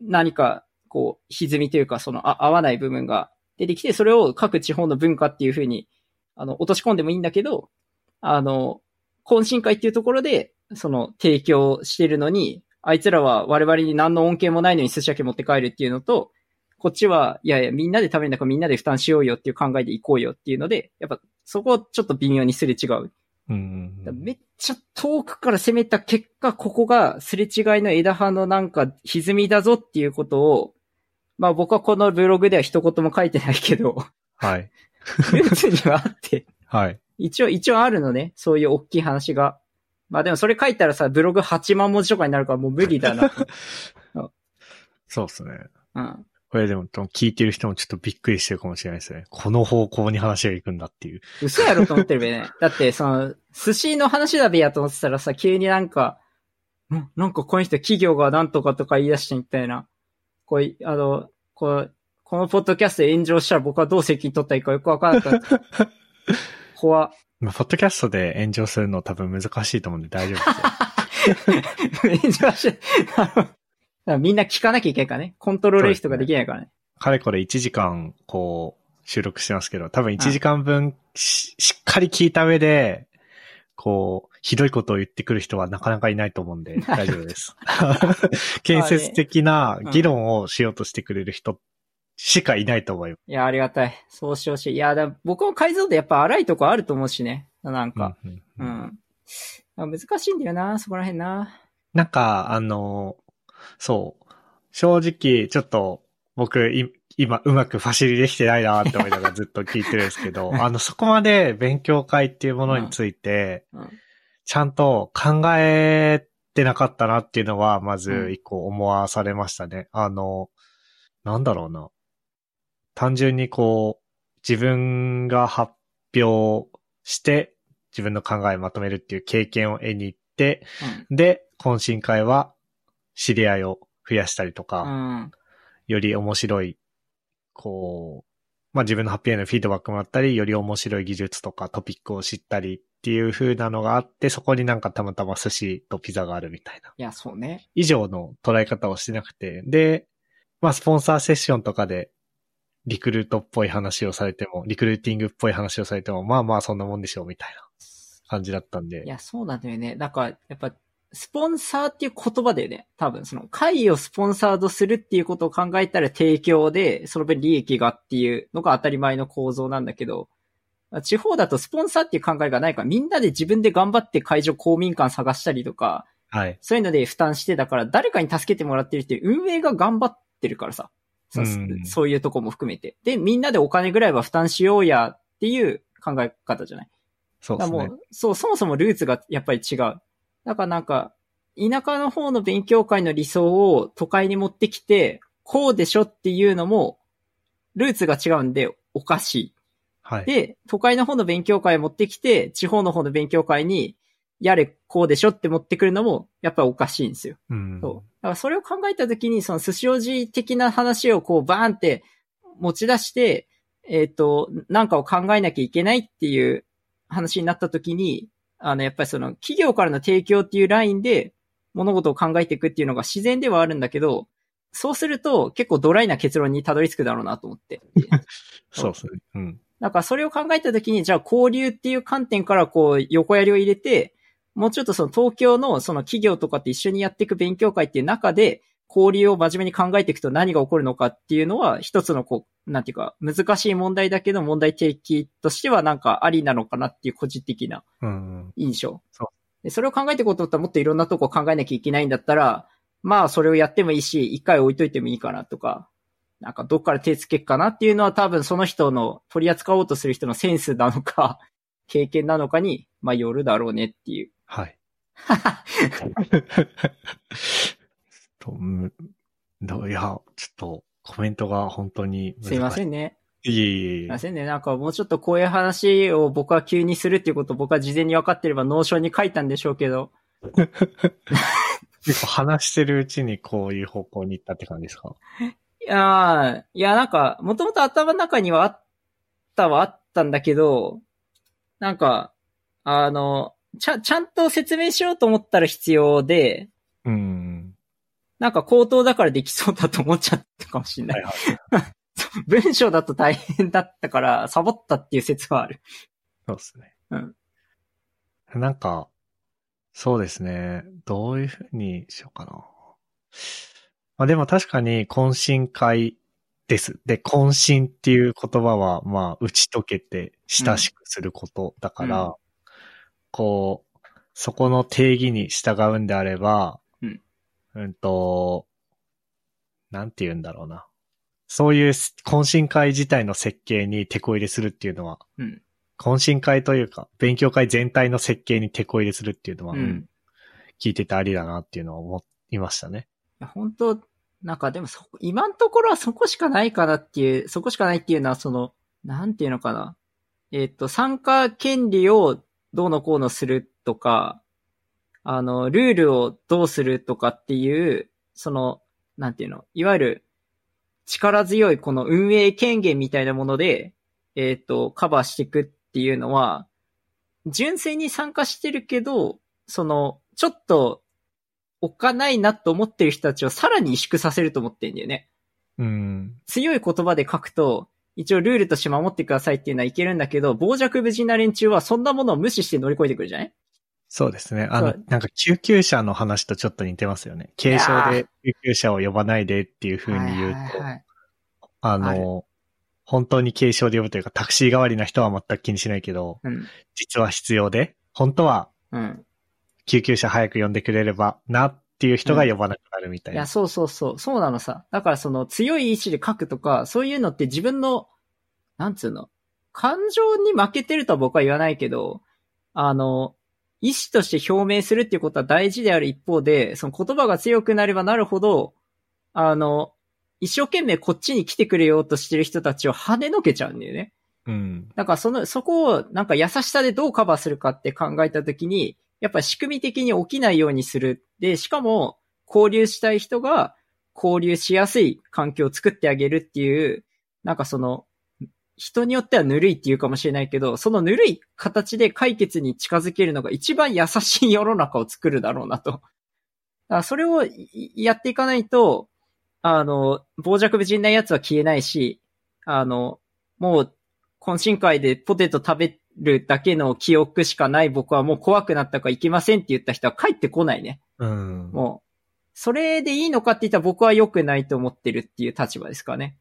何か、こう、歪みというか、その、あ合わない部分が出てきて、それを各地方の文化っていうふうに、あの、落とし込んでもいいんだけど、あの、懇親会っていうところで、その、提供してるのに、あいつらは我々に何の恩恵もないのに寿司だけ持って帰るっていうのと、こっちは、いやいや、みんなで食べるんだからみんなで負担しようよっていう考えで行こうよっていうので、やっぱそこをちょっと微妙にすれ違う。うん。めっちゃ遠くから攻めた結果、ここがすれ違いの枝葉のなんか歪みだぞっていうことを、まあ僕はこのブログでは一言も書いてないけど、はい。ルーツにはあって、はい。一応、一応あるのね。そういう大きい話が。まあでもそれ書いたらさ、ブログ8万文字とかになるからもう無理だな。そうですね。うん。これでも、聞いてる人もちょっとびっくりしてるかもしれないですね。この方向に話が行くんだっていう。嘘やろと思ってるべね。だって、その、寿司の話だべやと思ってたらさ、急になんか、ん？なんかこの人企業がなんとかとか言い出してみたいな。こうい、あの、こう、このポッドキャストで炎上したら僕はどう責任取ったらいいかよくわからなかった。怖っまあ、ポッドキャストで炎上するの多分難しいと思うんで大丈夫ですよ。炎上しみんな聞かなきゃいけないからね。コントロール F とかできないからね。かれこれ1時間、こう、収録してますけど、多分1時間分ししっかり聞いた上で、こう、ひどいことを言ってくる人はなかなかいないと思うんで、大丈夫です。建設的な議論をしようとしてくれる人しかいないと思います。いや、ありがたい。そうしてほしい。いや、だ僕も解像度やっぱ荒いとこあると思うしね。なんか。うんうんううんん。難しいんだよな、そこら辺な。なんか、あの、そう。正直、ちょっと、僕、い今、うまくファシリできてないなって思いながらずっと聞いてるんですけど、あの、そこまで勉強会っていうものについて、うん。ちゃんと考えてなかったなっていうのは、まうずん一個思わされましたね。あの、なんだろうな。単純にこう、自分が発表して、自分の考えをまとめるっていう経験を得に行って、で、懇親会は知り合いを増やしたりとか、うん。より面白い、こう、まあ、自分の発表へのフィードバックもらったり、より面白い技術とかトピックを知ったりっていう風なのがあって、そこになんかたまたま寿司とピザがあるみたいな。いや、そうね。以上の捉え方をしてなくて、で、まあ、スポンサーセッションとかで、リクルートっぽい話をされても、リクルーティングっぽい話をされても、まあまあそんなもんでしょうみたいな感じだったんでい。や、そうなんだよね。なんか、やっぱ、スポンサーっていう言葉だよね。多分、その会をスポンサードするっていうことを考えたら提供で、その分利益がっていうのが当たり前の構造なんだけど、地方だとスポンサーっていう考えがないから、みんなで自分で頑張って会場公民館探したりとか、はい。そういうので負担してだから、誰かに助けてもらってるっていう運営が頑張ってるからさ。うん、そういうとこも含めて。で、みんなでお金ぐらいは負担しようやっていう考え方じゃない？そうですね。もう、そう、そもそもルーツがやっぱり違う。だからなんか、田舎の方の勉強会の理想を都会に持ってきて、こうでしょっていうのも、ルーツが違うんでおかしい。はい。で、都会の方の勉強会を持ってきて、地方の方の勉強会に、やれ、こうでしょって持ってくるのも、やっぱりおかしいんですよ。うん。そう。だからそれを考えたときに、その寿司おじ的な話をこうバーンって持ち出して、えっ、ー、と、なんかを考えなきゃいけないっていう話になったときに、あの、やっぱりその企業からの提供っていうラインで物事を考えていくっていうのが自然ではあるんだけど、そうすると結構ドライな結論にたどり着くだろうなと思って。そうですね。うん。だからそれを考えたときに、じゃあ交流っていう観点からこう横やりを入れて、もうちょっとその東京のその企業とかって一緒にやっていく勉強会っていう中で、交流を真面目に考えていくと何が起こるのかっていうのは、一つのこう、なんていうか、難しい問題だけど問題提起としてはなんかありなのかなっていう個人的な印象。うん、そうでそれを考えていこうと思ったらもっといろんなとこ考えなきゃいけないんだったら、まあそれをやってもいいし、一回置いといてもいいかなとか、なんかどっから手つけっかなっていうのは多分その人の取り扱おうとする人のセンスなのか、経験なのかに、まあよるだろうねっていう。はい。と、どいや、ちょっとコメントが本当にすいませんね。いえいえいえ。すいませんね。なんかもうちょっとこういう話を僕は急にするっていうことを僕は事前に分かってれば Notion に書いたんでしょうけど。結構話してるうちにこういう方向に行ったって感じですか？いやいや、なんか、もともと頭の中にはあったはあったんだけど、なんか、あの、ちゃ、ちゃんと説明しようと思ったら必要で、うん。なんか口頭だからできそうだと思っちゃったかもしれない。はいはい、文章だと大変だったから、サボったっていう説はある。そうですね。うん。なんか、そうですね。どういうふうにしようかな。まあでも確かに懇親会です。で、懇親っていう言葉は、まあ、打ち解けて親しくすることだから、うん、こう、そこの定義に従うんであれば、うん、うんと、なんて言うんだろうな。そういう懇親会自体の設計に手こ入れするっていうのは、うん、懇親会というか、勉強会全体の設計に手こ入れするっていうのは、うん、聞いててありだなっていうのは思いましたね。本当なんかでもそ、今のところはそこしかないかなっていう、そこしかないっていうのは、その、なんていうのかな。えっ、と、参加権利をどうのこうのするとか、あの、ルールをどうするとかっていう、その、なんていうの、いわゆる力強いこの運営権限みたいなもので、えっ、と、カバーしていくっていうのは、純粋に参加してるけど、その、ちょっと置かないなと思ってる人たちをさらに萎縮させると思ってんだよね。うん。強い言葉で書くと、一応ルールとして守ってくださいっていうのはいけるんだけど、傍若無人な連中はそんなものを無視して乗り越えてくるじゃない？そうですね。あの、なんか救急車の話とちょっと似てますよね。軽症で救急車を呼ばないでっていう風に言うと、はいはいはい、あの、本当に軽症で呼ぶというかタクシー代わりな人は全く気にしないけど、うん、実は必要で、本当は、救急車早く呼んでくれればなっていう人が呼ばなくなるみたいな。いや、そうそうそう。そうなのさ。だからその強い意志で書くとか、そういうのって自分の、なんつうの、感情に負けてるとは僕は言わないけど、あの、意志として表明するっていうことは大事である一方で、その言葉が強くなればなるほど、あの、一生懸命こっちに来てくれようとしてる人たちを跳ねのけちゃうんだよね。うん。だからその、そこをなんか優しさでどうカバーするかって考えたときに、やっぱ仕組み的に起きないようにする。で、しかも、交流したい人が交流しやすい環境を作ってあげるっていう、なんかその、人によってはぬるいって言うかもしれないけど、そのぬるい形で解決に近づけるのが一番優しい世の中を作るだろうなと。だそれをやっていかないと、あの、傍若無人な奴は消えないし、あの、もう、懇親会でポテト食べるだけの記憶しかない僕はもう怖くなったから行けませんって言った人は帰ってこないね。うん。もう、それでいいのかって言ったら僕は良くないと思ってるっていう立場ですかね。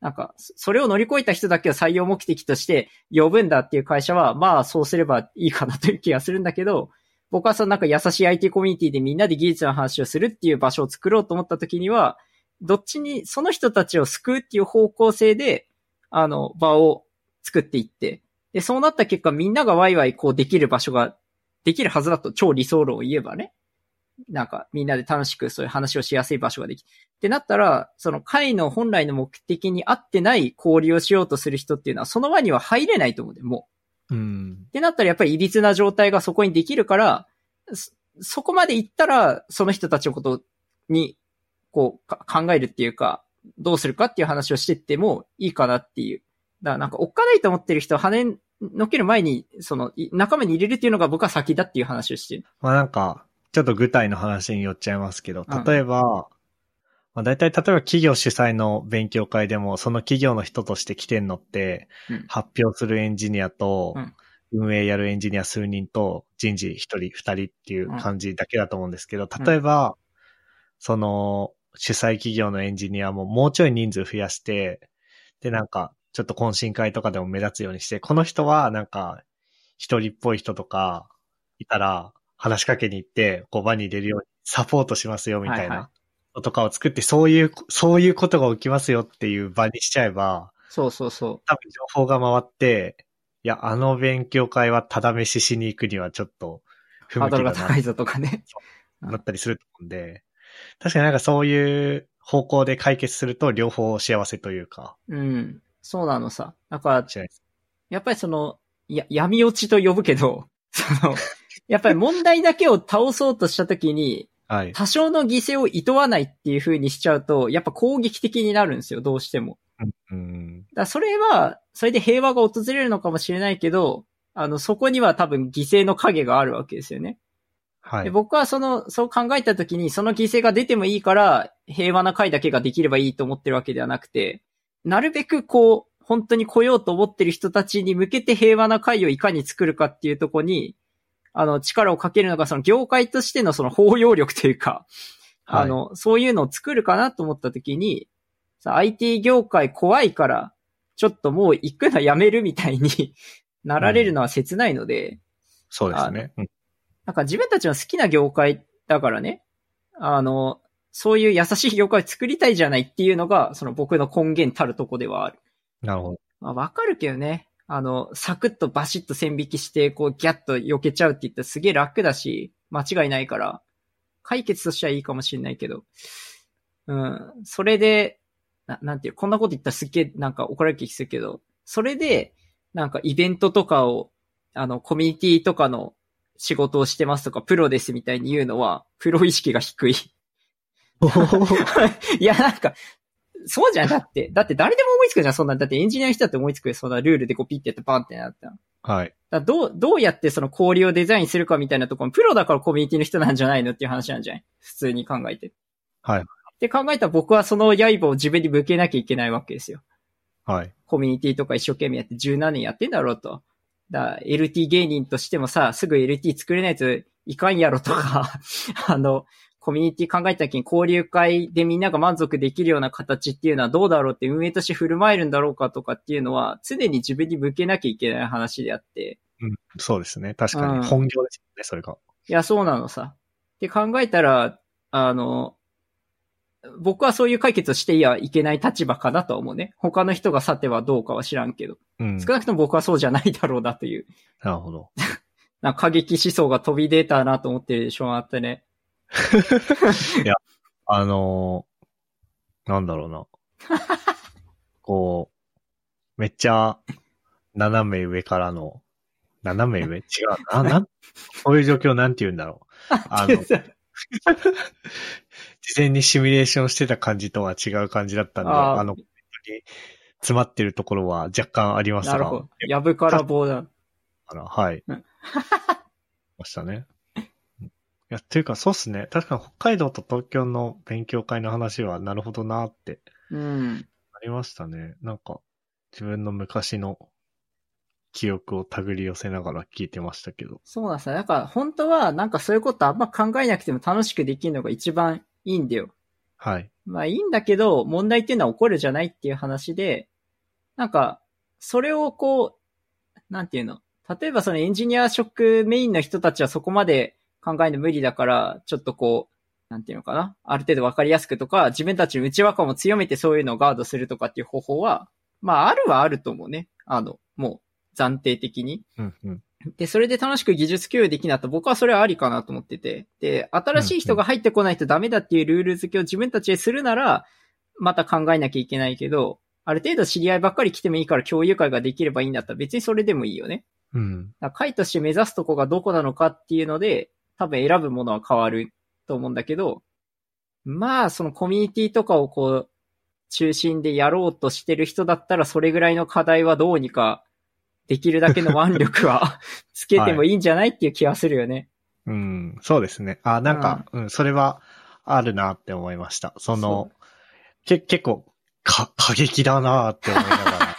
なんか、それを乗り越えた人だけを採用目的として呼ぶんだっていう会社は、まあそうすればいいかなという気がするんだけど、僕はそのなんか優しい IT コミュニティでみんなで技術の話をするっていう場所を作ろうと思った時には、どっちに、その人たちを救うっていう方向性で、あの、場を作っていって、で、そうなった結果みんながワイワイこうできる場所ができるはずだと超理想論を言えばね。なんかみんなで楽しくそういう話をしやすい場所ができってなったら、その会の本来の目的に合ってない交流をしようとする人っていうのはその輪には入れないと思うんだよ、もう。うん。ってなったらやっぱり歪な状態がそこにできるから、そそこまで行ったら、その人たちのことに、こう、か考えるっていうか、どうするかっていう話をしてってもいいかなっていう。だからなんか、おっかないと思ってる人を跳ねのける前に、その、い仲間に入れるっていうのが僕は先だっていう話をしてる。まあなんか、ちょっと具体の話に寄っちゃいますけどうん、例えば、まあ大体例えば企業主催の勉強会でも、その企業の人として来てんのって、うん。発表するエンジニアとうん、運営やるエンジニア数人と、人事一人、二人っていう感じだけだと思うんですけど、例えば、その、主催企業のエンジニアももうちょい人数増やして、で、なんか、ちょっと懇親会とかでも目立つようにして、この人はなんか、一人っぽい人とか、いたら、話しかけに行って、こう場に入れるようにサポートしますよ、みたいな。のとかを作って、そういう、そういうことが起きますよっていう場にしちゃえば、そうそうそ多分情報が回って、いや、あの勉強会はただ飯しに行くにはちょっとう。不ハード向きだなルが高いぞとかね。なったりすると思うんで、確かになんかそういう方向で解決すると両方幸せというか、うん。そうなのさ。だから。やっぱりその、や、闇落ちと呼ぶけど、その、やっぱり問題だけを倒そうとしたときに、はい。多少の犠牲を厭わないっていう風にしちゃうと、やっぱ攻撃的になるんですよ、どうしても。うん。だそれは、それで平和が訪れるのかもしれないけど、あの、そこには多分犠牲の影があるわけですよね。ではい。僕はその、そう考えたときに、その犠牲が出てもいいから、平和な会だけができればいいと思ってるわけではなくて、なるべくこう、本当に来ようと思ってる人たちに向けて平和な会をいかに作るかっていうところに、あの、力をかけるのが、その業界としてのその包容力というか、はいあの、そういうのを作るかなと思ったときに、さ IT 業界怖いから、ちょっともう行くのやめるみたいに なられるのは切ないので、そうですね。うんなんか自分たちの好きな業界だからね、あの、そういう優しい業界を作りたいじゃないっていうのが、その僕の根源たるとこではある。なるほど。まあわかるけどね。あの、サクッとバシッと線引きして、こうギャッと避けちゃうって言ったらすげえ楽だし、間違いないから、解決としてはいいかもしれないけど、うん、それで、ななんていう、こんなこと言ったらすっげえなんか怒られる気するけど、それで、なんかイベントとかを、あの、コミュニティとかの仕事をしてますとか、プロですみたいに言うのは、プロ意識が低い。いや、なんか、そうじゃん。だって、だって誰でも思いつくじゃん、そんな。だってエンジニアの人だって思いつくよ、そんなルールでこうピッてやってバンってなったはい。らどう、どうやってその氷をデザインするかみたいなところ、プロだからコミュニティの人なんじゃないのっていう話なんじゃない？普通に考えて。はい。って考えたら僕はその刃を自分に向けなきゃいけないわけですよ。はい。コミュニティとか一生懸命やって十何年やってんだろうと。だ LT 芸人としてもさ、すぐ LT 作れないといかんやろとか、あの、コミュニティ考えた時に交流会でみんなが満足できるような形っていうのはどうだろうって運営として振る舞えるんだろうかとかっていうのは常に自分に向けなきゃいけない話であって。そうですね。確かうんに。本業ですよね、それが。いや、そうなのさ。って考えたら、あの、僕はそういう解決をしてはいけない立場かなとは思うね。他の人がさてはどうかは知らんけど。うん。少なくとも僕はそうじゃないだろうなという。なるほど。な過激思想が飛び出たなと思ってるでしょうあってね。あのーなんだろうな。こう、めっちゃ、斜め上からの、斜め上？違うな。なん、そういう状況なんて言うんだろう。あの、事前にシミュレーションしてた感じとは違う感じだったんで、あの、詰まってるところは若干ありますが。なるほど。やぶから棒だ。かな。はい。うんましたね。いや、というか、そうっすね。確かに北海道と東京の勉強会の話は、なるほどなって、うん。ありましたね。なんか、自分の昔の記憶を手繰り寄せながら聞いてましたけど。そうなんですよ。だから本当はなんかそういうことあんま考えなくても楽しくできるのが一番いいんだよ。はい。まあいいんだけど、問題っていうのは起こるじゃないっていう話で、なんか、それをこう、なんていうの？例えばそのエンジニア職メインの人たちはそこまで考えるの無理だから、ちょっとこう、なんていうのかな？ある程度わかりやすくとか、自分たちの内輪感を強めてそういうのをガードするとかっていう方法は、まああるはあると思うね。あの、もう暫定的に。うんうん。で、それで楽しく技術共有できなった僕はそれはありかなと思ってて。で、新しい人が入ってこないとダメだっていうルール付けを自分たちでするなら、また考えなきゃいけないけど、ある程度知り合いばっかり来てもいいから共有会ができればいいんだったら別にそれでもいいよね。うん。会として目指すとこがどこなのかっていうので、多分選ぶものは変わると思うんだけど、まあ、そのコミュニティとかをこう、中心でやろうとしてる人だったら、それぐらいの課題はどうにか、できるだけの腕力は つけてもいいんじゃないっていう気はするよね。うん。そうですね。あ、なんか、うん、それはあるなって思いました。その、け、結構、か、過激だなって思いながら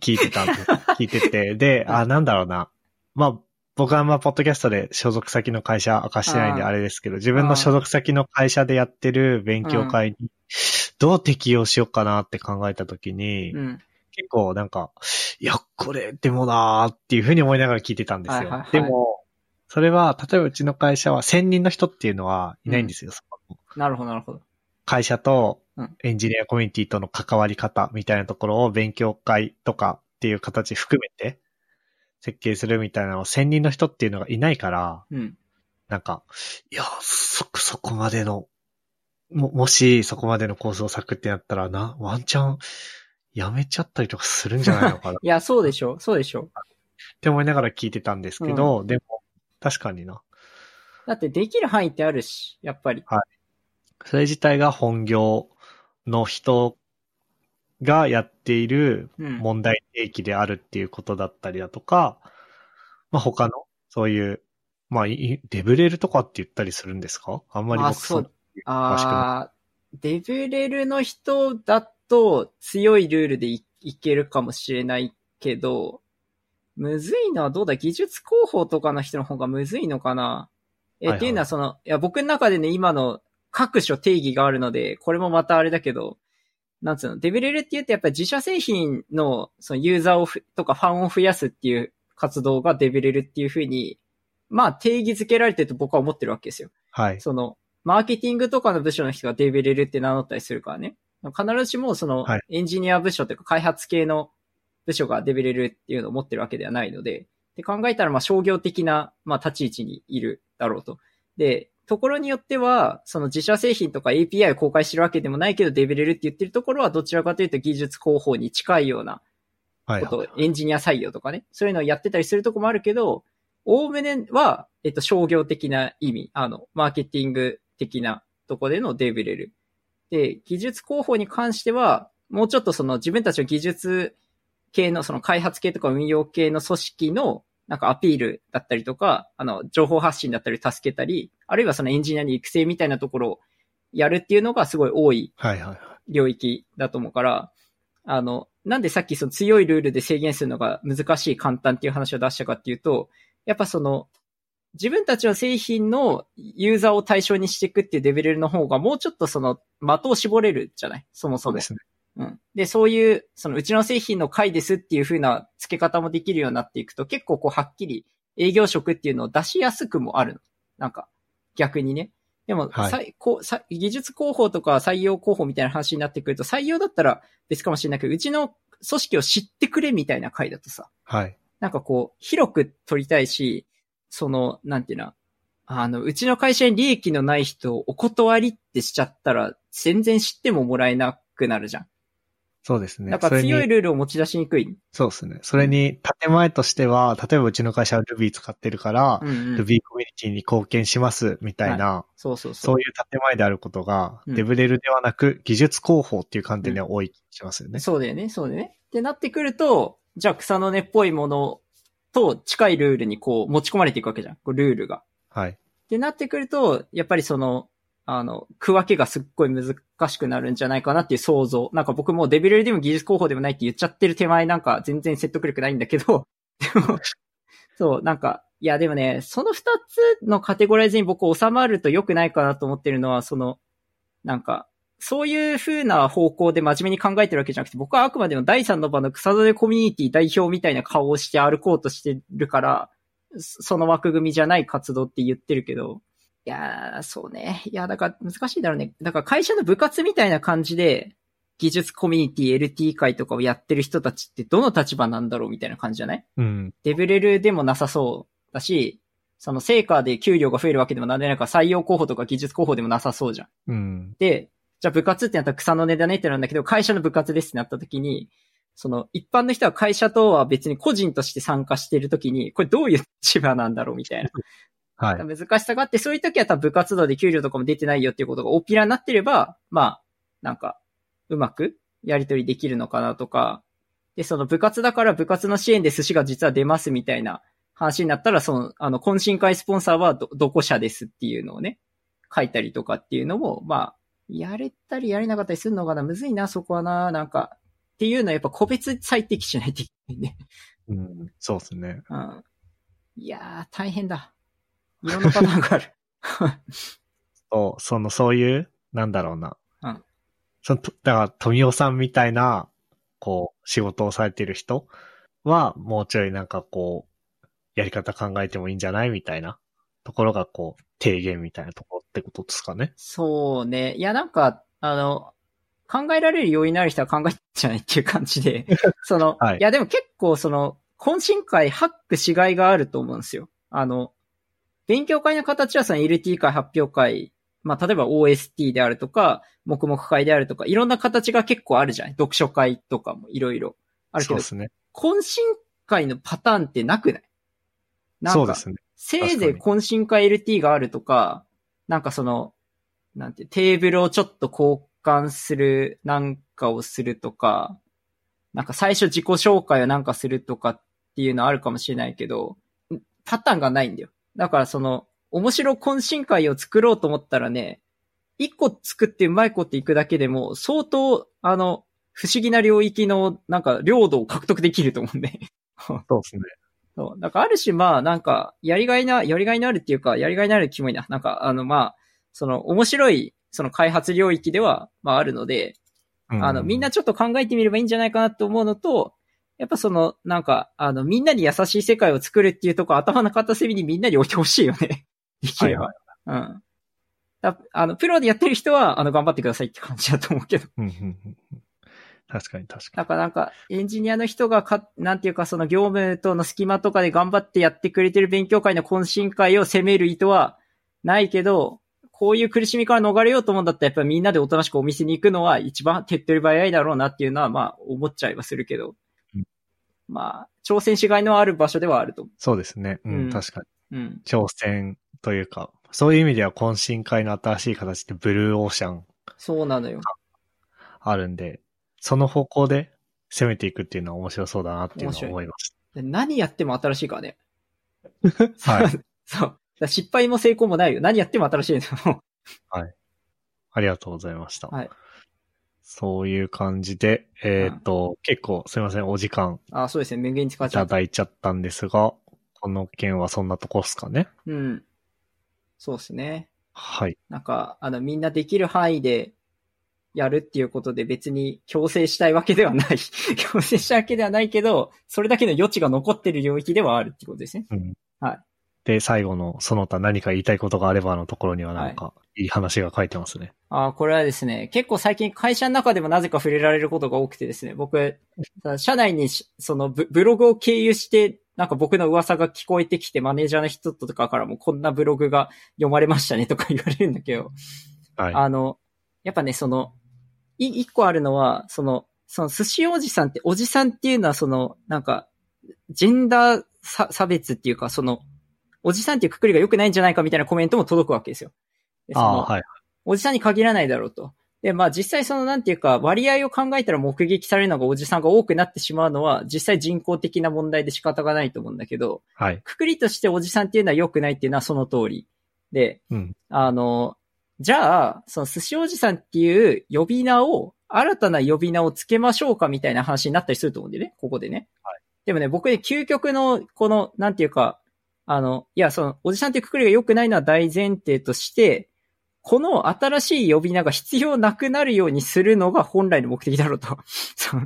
聞いてたんで、聞いてて。で、あ、なんだろうな。まあ、僕はあんまポッドキャストで所属先の会社明かしてないんであれですけど、自分の所属先の会社でやってる勉強会に、どう適用しようかなって考えたときに、うん。結構なんか、いや、これでもなーっていうふうに思いながら聞いてたんですよ。はいはいはいでも、それは、例えばうちの会社は1000人の人っていうのはいないんですよ。そのなるほど、なるほど。会社とうんエンジニアコミュニティとの関わり方みたいなところを勉強会とかっていう形含めて設計するみたいなのを1000人の人っていうのがいないから、うん。なんか、いや、そ、そこまでの、も、もしそこまでのコースを咲くってなったらな、ワンチャンやめちゃったりとかするんじゃないのかなっ いや、そうでしょそうでしょて思いながら聞いてたんですけど、でも、確かにな。だってできる範囲ってあるし、やっぱり。それ自体が本業の人がやっているうん。問題提起であるっていうことだったりだとか、まあ他の、そういう、まあ、いデブレルとかって言ったりするんですか？あんまりあ、僕そう。あーデブレルの人だと強いルールでいいけるかもしれないけど、むずいのはどうだ？技術広報とかの人の方がむずいのかな？え、はいはい。っていうのはその、いや、僕の中でね、今の各所定義があるので、これもまたあれだけど、なんつうの、デブレルって言うとやっぱり自社製品のそのユーザーをふとかファンを増やすっていう活動がデブレルっていうふうに、まあ定義づけられてると僕は思ってるわけですよ。はい。その、マーケティングとかの部署の人がデベレルって名乗ったりするからね。必ずしもそのはい、エンジニア部署というか開発系の部署がデベレルっていうのを持ってるわけではないので、で考えたらまあ商業的な、まあ、立ち位置にいるだろうと。で、ところによっては、その自社製品とか API を公開してるわけでもないけど、デベレルって言ってるところはどちらかというと技術広報に近いようなはい。こと、エンジニア採用とかね、そういうのをやってたりするとこもあるけど、おおむねは、えっと、商業的な意味、あの、マーケティング的なとこでのデブレル。で、技術広報に関しては、もうちょっとその自分たちの技術系の、その開発系とか運用系の組織の、なんかアピールだったりとか、あの、情報発信だったり助けたり、あるいはそのエンジニアに育成みたいなところをやるっていうのがすごい多いはいはいはい。領域だと思うから、あの、なんでさっきその強いルールで制限するのが難しい簡単っていう話を出したかっていうと、やっぱその、自分たちの製品のユーザーを対象にしていくっていうレベルの方がもうちょっとその的を絞れるじゃない？そもそも。そうですね。うん。で、そういう、そのうちの製品の回ですっていう風な付け方もできるようになっていくと、結構こうはっきり営業職っていうのを出しやすくもあるの。なんか、逆にね。でも、はいこうさ技術広報とか採用広報みたいな話になってくると、採用だったら別かもしれないけど、うちの組織を知ってくれみたいな回だとさ、はい。なんかこう、広く取りたいし、その、なんていうの、あの、うちの会社に利益のない人をお断りってしちゃったら、全然知ってももらえなくなるじゃん。そうですね。だから強いルールを持ち出しにくい。そうですね。それに、建前としては、例えばうちの会社は Ruby 使ってるから、うんうん。Ruby コミュニティに貢献します、みたいな、そうそうそ。そうういう建前であることが、うんデブレルではなく、技術広報っていう観点では多い気がしますよね。そうだよね、そうだよね。ってなってくると、じゃあ草の根っぽいものと近いルールにこう持ち込まれていくわけじゃん。こうルールが。はい。ってなってくると、やっぱりその、あの、区分けがすっごい難しくなるんじゃないかなっていう想像。なんか僕もデビルでも技術候補でもないって言っちゃってる手前なんか全然説得力ないんだけど、でも、そう、なんか、いやでもね、その二つのカテゴライズに僕収まると良くないかなと思ってるのは、その、なんか、そういう風な方向で真面目に考えてるわけじゃなくて、僕はあくまでも第三の場の草の根コミュニティ代表みたいな顔をして歩こうとしてるから、その枠組みじゃない活動って言ってるけど、いやー、そうね。いや、だから難しいだろうね。だから会社の部活みたいな感じで、技術コミュニティ LT 会とかをやってる人たちってどの立場なんだろうみたいな感じじゃない？うん。デブレルでもなさそうだし、その成果で給料が増えるわけでもなんでないから採用候補とか技術候補でもなさそうじゃん。うん。で、じゃあ部活ってなったら草の根だねってなんだけど、会社の部活ですってなった時に、その一般の人は会社とは別に個人として参加している時に、これどういう立場なんだろうみたいな。はい。難しさがあって、そういう時は多分部活動で給料とかも出てないよっていうことが大っぴらになってれば、まあ、なんか、うまくやり取りできるのかなとか、で、その部活だから部活の支援で寿司が実は出ますみたいな話になったら、その、あの、懇親会スポンサーはど、どこ社ですっていうのをね、書いたりとかっていうのも、まあ、やれたりやれなかったりするのかなむずいな、そこはな、なんか、っていうのはやっぱ個別最適しないといけないね。うん。そうですね。うん。いやー、大変だ。いろんなパターンがある。そう、その、そういう、なんだろうな。うんその、とだから、富尾さんみたいな、こう、仕事をされてる人は、もうちょいなんかこう、やり方考えてもいいんじゃないみたいなところが、こう、提言みたいなところってことですかね。そうね。いや、なんか、あの、考えられる要因のある人は考えてんじゃないっていう感じで、その、はいい、や、でも結構その、懇親会ハックしがいがあると思うんですよ。あの、勉強会の形はその LT 会発表会、まあ、例えば OST であるとか、黙々会であるとか、いろんな形が結構あるじゃない読書会とかもいろいろあるけどそうで、すね。懇親会のパターンってなくない？なんかそうですね。せいぜい懇親会 LT があるとか、なんかその、なんて、テーブルをちょっと交換するなんかをするとか、なんか最初自己紹介をなんかするとかっていうのあるかもしれないけど、んパターンがないんだよ。だからその、面白懇親会を作ろうと思ったらね、一個作ってうまいこといくだけでも、相当、あの、不思議な領域の、なんか、領土を獲得できると思うんで。そうですね。そう。だからある種まあなんか、やりがいな、やりがいのあるっていうか、やりがいのあるキモいな。なんか、あのまあ、その面白い、その開発領域では、まああるので、うあの、みんな、ちょっと考えてみればいいんじゃないかなと思うのと、やっぱその、なんか、あの、みんなに優しい世界を作るっていうとこ頭の片隅にみんなに置いてほしいよね。できれば。はうん。だあの、プロでやってる人は、あの、頑張ってくださいって感じだと思うけど。確かに確かだからなんか、エンジニアの人がか、なんていうかその業務との隙間とかで頑張ってやってくれてる勉強会の懇親会を責める意図はないけど、こういう苦しみから逃れようと思うんだったらやっぱりみんなでおとなしくお店に行くのは一番手っ取り早いだろうなっていうのはまあ思っちゃいはするけど。うんまあ、挑戦しがいのある場所ではあると。そうですね。うん、うん確かに。う。うん。挑戦というか、そういう意味では懇親会の新しい形でブルーオーシャンそうなのよ。あるんで、その方向で攻めていくっていうのは面白そうだなっていうのは思いまし何やっても新しいからね。た。はい。そう。失敗も成功もないよ。何やっても新しいんだよ。ありがとうございました。はい。そういう感じで、えーっと、結構すいません、お時間あ、そうですね。無限に使っいちゃった。ただいちゃったんですが、この件はそんなとこっすかね？うん。そうですね。はい。なんか、あの、みんなできる範囲でやるっていうことで別に強制したいわけではない。強制したいわけではないけど、それだけの余地が残ってる領域ではあるってことですね。うん。はい。で、最後のその他何か言いたいことがあればのところにはなんか、いい話が書いてますね。あーこれはですね、結構最近会社の中でもなぜか触れられることが多くてですね、僕、社内にしそのブブログを経由して、なんか僕の噂が聞こえてきて、マネージャーの人とかからもこんなブログが読まれましたねとか言われるんだけど、はい。あの、やっぱね、その、い、一個あるのは、その、その寿司おじさんって、おじさんっていうのはその、なんか、ジェンダー差差別っていうか、その、おじさんっていうくくりが良くないんじゃないかみたいなコメントも届くわけですよ。でそのはい。おじさんに限らないだろうと。で、まあ実際そのなんていうか割合を考えたら目撃されるのがおじさんが多くなってしまうのは実際人工的な問題で仕方がないと思うんだけど、はい。くくりとしておじさんっていうのは良くないっていうのはその通り。で、うん。あの、じゃあ、その寿司おじさんっていう呼び名を、新たな呼び名をつけましょうかみたいな話になったりすると思うんだよね、ここでね。でもね、僕ね、究極の、この、なんていうか、あの、いや、その、おじさんってくくりが良くないのは大前提として、この新しい呼び名が必要なくなるようにするのが本来の目的だろうと。その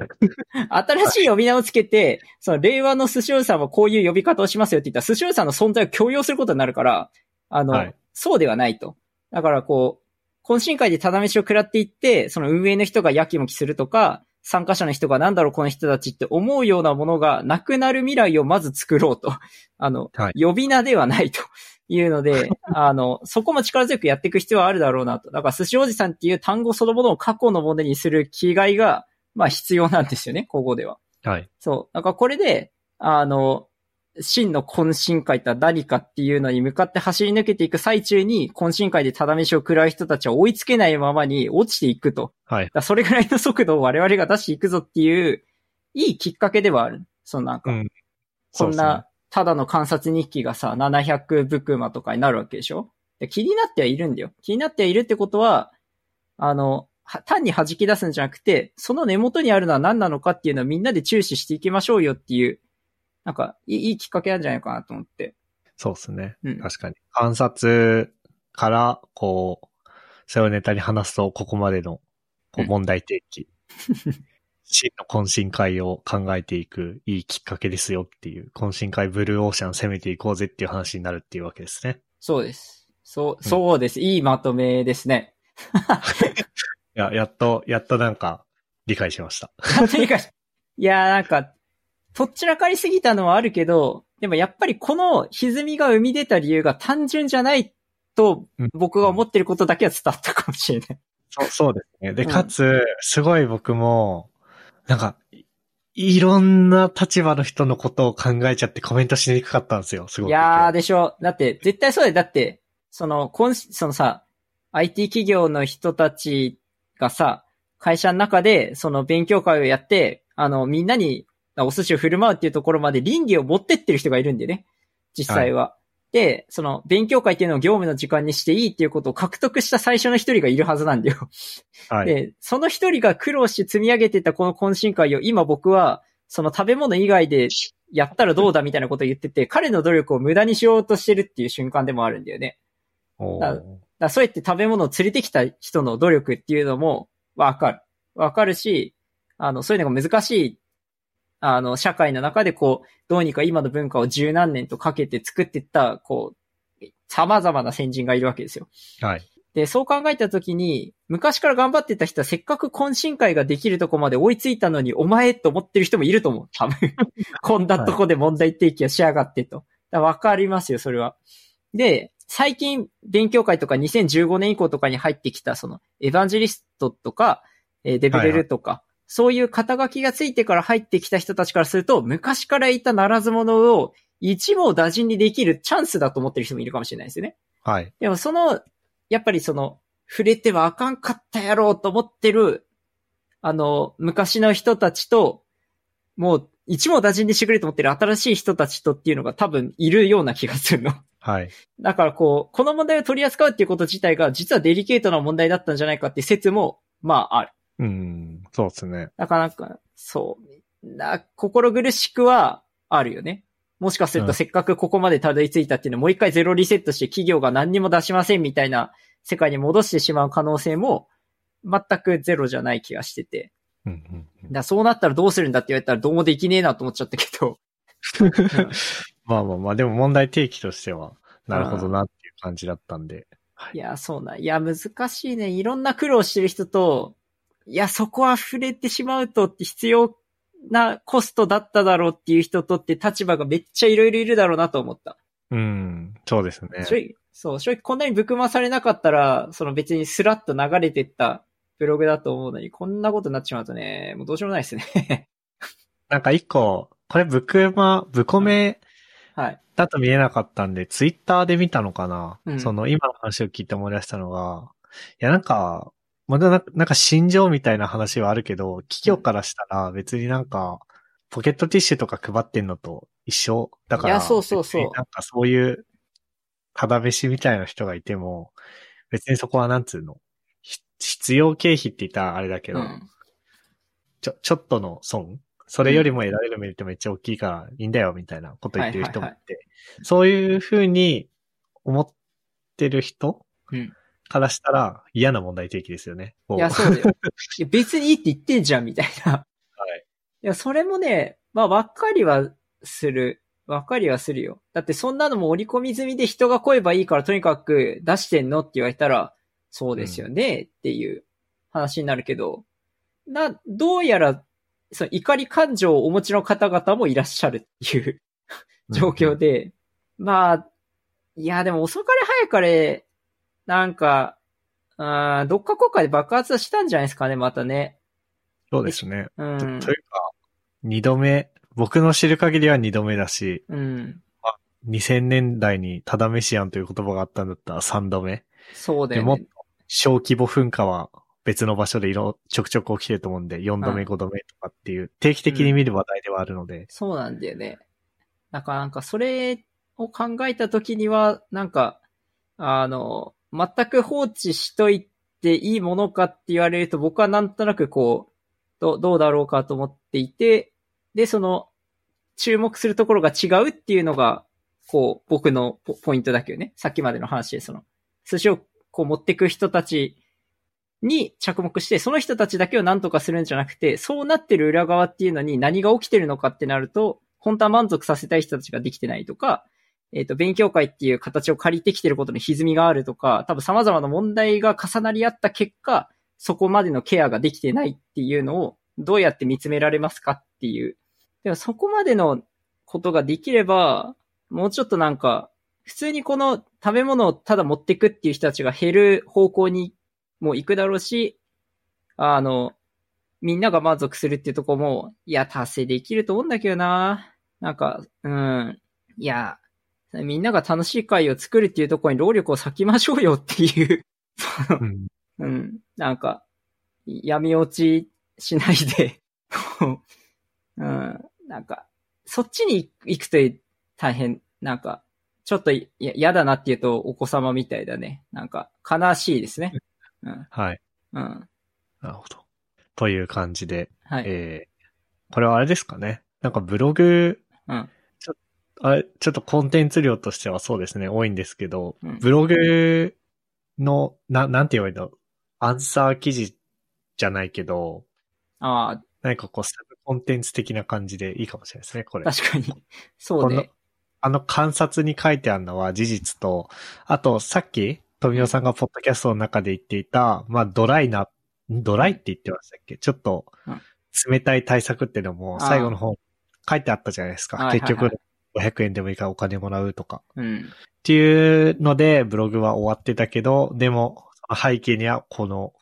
新しい呼び名をつけて、その令和の寿司おじさんはこういう呼び方をしますよって言ったら、寿司おじさんの存在を強要することになるから、あの、はいそうではないと。だからこう、懇親会でただ飯を食らっていって、その運営の人がやきもきするとか、参加者の人がなんだろうこの人たちって思うようなものがなくなる未来をまず作ろうと。あの、はい呼び名ではないというので、あの、そこも力強くやっていく必要はあるだろうなと。だから寿司おじさんっていう単語そのものを過去のものにする気概が、まあ必要なんですよね、ここでは。はい。そう。だからこれで、あの、真の懇親会って何かっていうのに向かって走り抜けていく最中に、懇親会でただ飯を食らう人たちは追いつけないままに落ちていくと。はいだ。それぐらいの速度を我々が出していくぞっていう、いいきっかけではある。そのなんか、うん。こんな、ただの観察日記がさ、700ブクマとかになるわけでしょ？で気になってはいるんだよ。気になってはいるってことは、あの、は単に弾き出すんじゃなくて、その根元にあるのは何なのかっていうのをみんなで注視していきましょうよっていう、なんか、いいいいきっかけなんじゃないかなと思って。そうですね。うん。確かに。観察から、こう、それをネタに話すと、ここまでの、こううん問題提起。真の懇親会を考えていくいいきっかけですよっていう、懇親会ブルーオーシャン攻めていこうぜっていう話になるっていうわけですね。そうです。そう、んそうです。いいまとめですね。いや、やっと、やっとなんか、理解しました。とにかくいやーなんか、とっちらかりすぎたのはあるけど、でもやっぱりこの歪みが生み出た理由が単純じゃないとうん僕が思ってることだけは伝わったかもしれない。そう、そうですね。で、うんかつ、すごい僕も、なんか、いいろんな立場の人のことを考えちゃってコメントしにくかったんですよ、すごく。いやーでしょ。だって絶対そうだよ。だって、その、こんそのさ、IT 企業の人たちがさ、会社の中でその勉強会をやって、あの、みんなにお寿司を振る舞うっていうところまで倫理を持ってってる人がいるんでね。実際は。で、その、勉強会っていうのを業務の時間にしていいっていうことを獲得した最初の一人がいるはずなんだよ。はい。で、その一人が苦労して積み上げてたこの懇親会を今僕は、その食べ物以外でやったらどうだみたいなことを言ってて、彼の努力を無駄にしようとしてるっていう瞬間でもあるんだよね。だだそうやって食べ物を連れてきた人の努力っていうのもわかる。わかるし、あの、そういうのが難しい、あの、社会の中でこう、どうにか今の文化を十何年とかけて作っていった、こう、様々な先人がいるわけですよ。はい。で、そう考えたときに、昔から頑張ってた人はせっかく懇親会ができるとこまで追いついたのに、お前と思ってる人もいると思う。多分。こんなとこで問題提起をしやがってと。わかりますよ、それは。で、最近、勉強会とか2015年以降とかに入ってきた、その、エヴァンジェリストとか、えーデブレルとか、そういう肩書きがついてから入ってきた人たちからすると、昔からいたならず者を一網打尽にできるチャンスだと思ってる人もいるかもしれないですよね。はい。でもその、やっぱりその、触れてはあかんかったやろうと思ってる、あの、昔の人たちと、もう、一網打尽にしてくれと思ってる新しい人たちとっていうのが多分いるような気がするの。はい。だからこう、この問題を取り扱うっていうこと自体が実はデリケートな問題だったんじゃないかって説も、まあある。うん、そうですね。なかなか、そう、な、心苦しくはあるよね。もしかするうんとせっかくここまでたどり着いたっていうのをもう一回ゼロリセットして企業が何にも出しませんみたいな世界に戻してしまう可能性も全くゼロじゃない気がしてて。うんうんうんだそうなったらどうするんだって言われたらどうもできねえなと思っちゃったけど。まあまあまあ、でも問題提起としては、なるほどなっていう感じだったんで。いや、そうな。いや、難しいね。いろんな苦労してる人と、いや、そこは触れてしまうとって必要なコストだっただろうっていう人とって立場がめっちゃいろいろいるだろうなと思った。うん、そうですね。正直、そう、正直こんなにぶくまされなかったら、その別にスラッと流れてったブログだと思うのに、こんなことになってしまうとね、もうどうしようもないですね。なんか一個、これブクマ、ブコメはい。だと見えなかったんで、ツイッターで見たのかな、うんその今の話を聞いて思い出したのが、いやなんか、まだななんか心情みたいな話はあるけど、企業からしたら別になんか、ポケットティッシュとか配ってんのと一緒。だから、いやそうそうそう。なんかそういう、肌飯みたいな人がいても、別にそこはなんつうの、ひ必要経費って言ったらあれだけど、うん。ちょ、ちょっとの損。それよりも得られるメリットめっちゃ大きいからいいんだよみたいなこと言ってる人もいて、そういうふうに思ってる人うんからしたら嫌な問題提起ですよね。いや、そうだよ。いや別にいいって言ってんじゃん、みたいな。はい。いや、それもね、まあ、わかりはする。わかりはするよ。だってそんなのも織り込み済みで人が来えばいいからとにかく出してんのって言われたら、そうですよね、っていう話になるけど、な、どうやら、その怒り感情をお持ちの方々もいらっしゃるっていう 状況で、まあ、いや、でも遅かれ早かれ、なんか、あーどっか国家で爆発したんじゃないですかね、またね。そうですね。うん。というか、二度目、僕の知る限りは二度目だし、うん。2000年代にタダメシアンという言葉があったんだったら三度目。そうだよねでも。小規模噴火は別の場所でいろ、ちょくちょく起きてると思うんで、4度目、うん5度目とかっていう、定期的に見る話題ではあるので、そうなんだよね。だからなんかそれを考えたときには、なんか、あの、全く放置しといていいものかって言われると僕はなんとなくこう、どどうだろうかと思っていて、で、その、注目するところが違うっていうのが、こう、僕のポイントだけどね。さっきまでの話で、その、寿司をこう持ってく人たちに着目して、その人たちだけを何とかするんじゃなくて、そうなってる裏側っていうのに何が起きてるのかってなると、本当は満足させたい人たちができてないとか、えっ、と、勉強会っていう形を借りてきてることに歪みがあるとか、多分様々な問題が重なり合った結果、そこまでのケアができてないっていうのを、どうやって見つめられますかっていう。でもそこまでのことができれば、もうちょっとなんか、普通にこの食べ物をただ持ってくっていう人たちが減る方向にも行くだろうし、あの、みんなが満足するっていうところも、いや、達成できると思うんだけどな。なんか、うん。いや、みんなが楽しい会を作るっていうところに労力を割きましょうよっていう、うんうん。なんか、闇落ちしないで、こう、うん。なんか、そっちに行くと大変、なんか、ちょっといや嫌だなっていうとお子様みたいだね。なんか、悲しいですね。うん。はい。うん。なるほど。という感じで、はい。えー、これはあれですかね。なんかブログ、うんあれ、ちょっとコンテンツ量としてはそうですね、多いんですけど、うんブログの、な、なんて言えばいいのアンサー記事じゃないけど、ああ、何かこう、サブコンテンツ的な感じでいいかもしれないですね、これ。確かに。そうね。あの観察に書いてあるのは事実と、あとさっき富尾さんがポッドキャストの中で言っていた、まあドライな、んドライって言ってましたっけ？ちょっとうん冷たい対策っていうのも最後の方書いてあったじゃないですか。結局500円でもいいからお金もらうとか。うん。っていうのでブログは終わってたけど、でも背景にはこの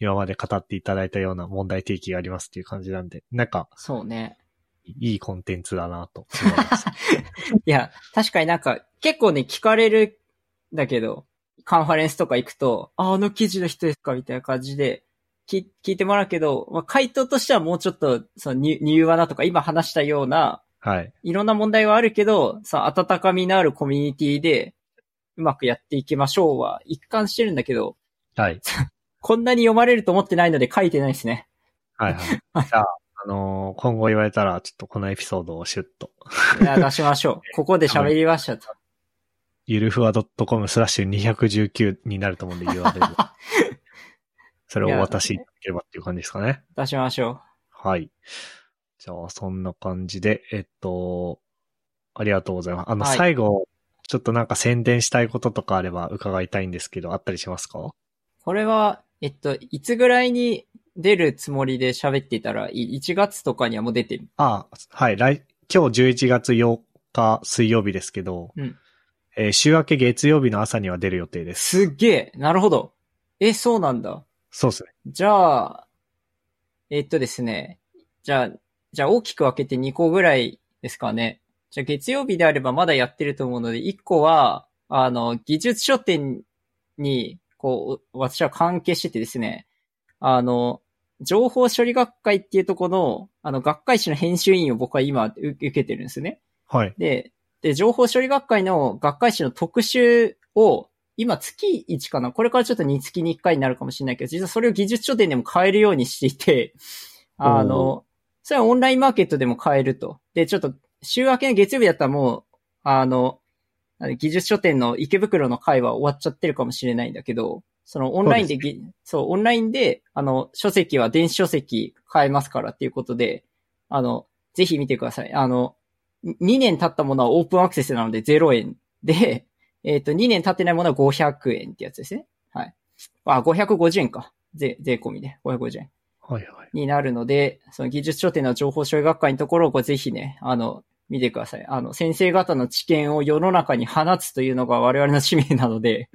今まで語っていただいたような問題提起がありますっていう感じなんで、なんかそうね。いいコンテンツだなと思います。いや、確かになんか、結構ね、聞かれる、だけど、カンファレンスとか行くと、あ、あの記事の人ですかみたいな感じで、聞聞いてもらうけど、まあ、回答としてはもうちょっと、その、に柔和なとか、今話したような、はい。いろんな問題はあるけど、その温かみのあるコミュニティで、うまくやっていきましょうは、一貫してるんだけど、はい。こんなに読まれると思ってないので書いてないですね。はいはい。じゃあ、あのー今後言われたら、ちょっとこのエピソードをシュッと、いや、出しましょう。ここで喋りましたと。ゆるふわ .com スラッシュ219になると思うんで URL。それをお渡しいただければっていう感じですかね。出しましょはい。じゃあ、そんな感じで、えっと、ありがとうございます。あの、はい最後、ちょっとなんか宣伝したいこととかあれば伺いたいんですけど、あったりしますか？う。これは、えっと、いつぐらいに出るつもりで喋っていたら、い1月とかにはもう出てる。あはい。来、今日11月8日水曜日ですけど、うんえー週明け月曜日の朝には出る予定です。すっげえなるほど。え、そうなんだ。そうですね。じゃあ、えっとですね。じゃあ、じゃあ大きく分けて2個ぐらいですかね。じゃあ月曜日であればまだやってると思うので、1個は、あの、技術書店に、こう、私は関係しててですね、あの、情報処理学会っていうところの、あの、学会誌の編集員を僕は今う受けてるんですね。はい。で、で、情報処理学会の学会誌の特集を、今月1かなこれからちょっと2月に1回になるかもしれないけど、実はそれを技術書店でも買えるようにしていて、あの、それはオンラインマーケットでも買えると。で、ちょっと、週明けの月曜日だったらもう、あの、技術書店の池袋の会は終わっちゃってるかもしれないんだけど、そのオンラインでぎそう、オンラインで、あの、書籍は電子書籍買えますからっていうことで、あの、ぜひ見てください。あの、2年経ったものはオープンアクセスなので0円で、えっ、と、2年経ってないものは500円ってやつですね。はい。あ、550円か。税、税込みで。550円。はいはい。になるので、その技術書店の情報処理学会のところをぜひね、あの、見てください。あの、先生方の知見を世の中に放つというのが我々の使命なので、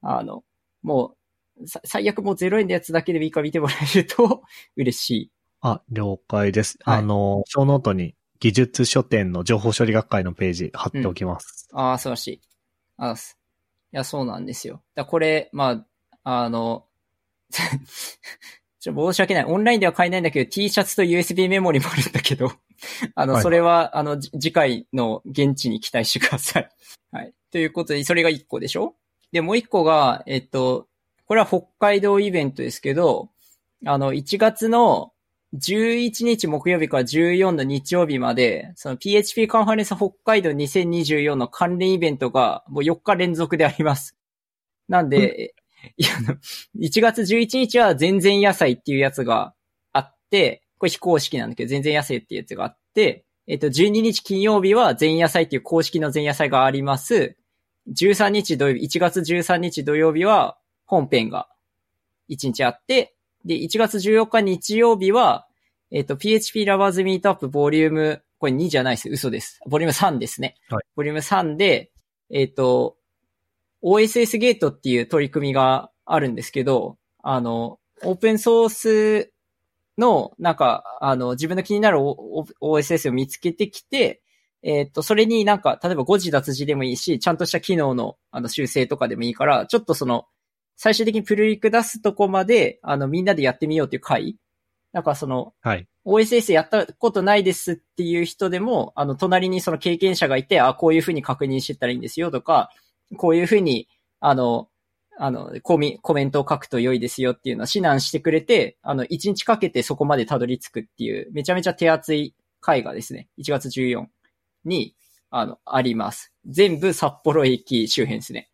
あの、もう、さ最悪もう0円のやつだけでもいいから見てもらえると 嬉しい。あ、了解です。はいあの、ショーノートに技術書典の情報処理学会のページ貼っておきます。ああ、素晴らしい。あすいや、そうなんですよ。だこれ、まあ、あの、ちょ、申し訳ない。オンラインでは買えないんだけど、T シャツと USB メモリもあるんだけど、あの、はいそれは、あの、じ次回の現地に期待してください。はい。ということで、それが1個でしょ？で、もう1個が、えっと、これは北海道イベントですけど、あの、1月の11日木曜日から14の日曜日まで、その PHP カンファレンス北海道2024の関連イベントがもう4日連続であります。なんで、いや、あの1月11日は全然野菜っていうやつがあって、これ非公式なんだけど、全然野菜っていうやつがあって、えっと、12日金曜日は全野菜っていう公式の全野菜があります。13日土曜日、1月13日土曜日は本編が1日あって、で、1月14日日曜日は、えっ、と、PHP Lovers Meetup ボリューム、これ2じゃないです。嘘です。ボリューム3ですね。はいボリューム3で、えっ、と、OSS ゲートっていう取り組みがあるんですけど、あの、オープンソースの、なんか、あの、自分の気になる OSS を見つけてきて、えっ、と、それになんか、例えば誤字脱字でもいいし、ちゃんとした機能のあの修正とかでもいいから、ちょっとその、最終的にプルリク出すとこまで、あの、みんなでやってみようっていう回なんかその、はい。OSS やったことないですっていう人でも、あの、隣にその経験者がいて、あ、こういうふうに確認してたらいいんですよとか、こういうふうに、あの、あの、コミ、コメントを書くと良いですよっていうのを指南してくれて、あの、1日かけてそこまでたどり着くっていう、めちゃめちゃ手厚い会がですね、1月14に、あの、あります。全部札幌駅周辺ですね。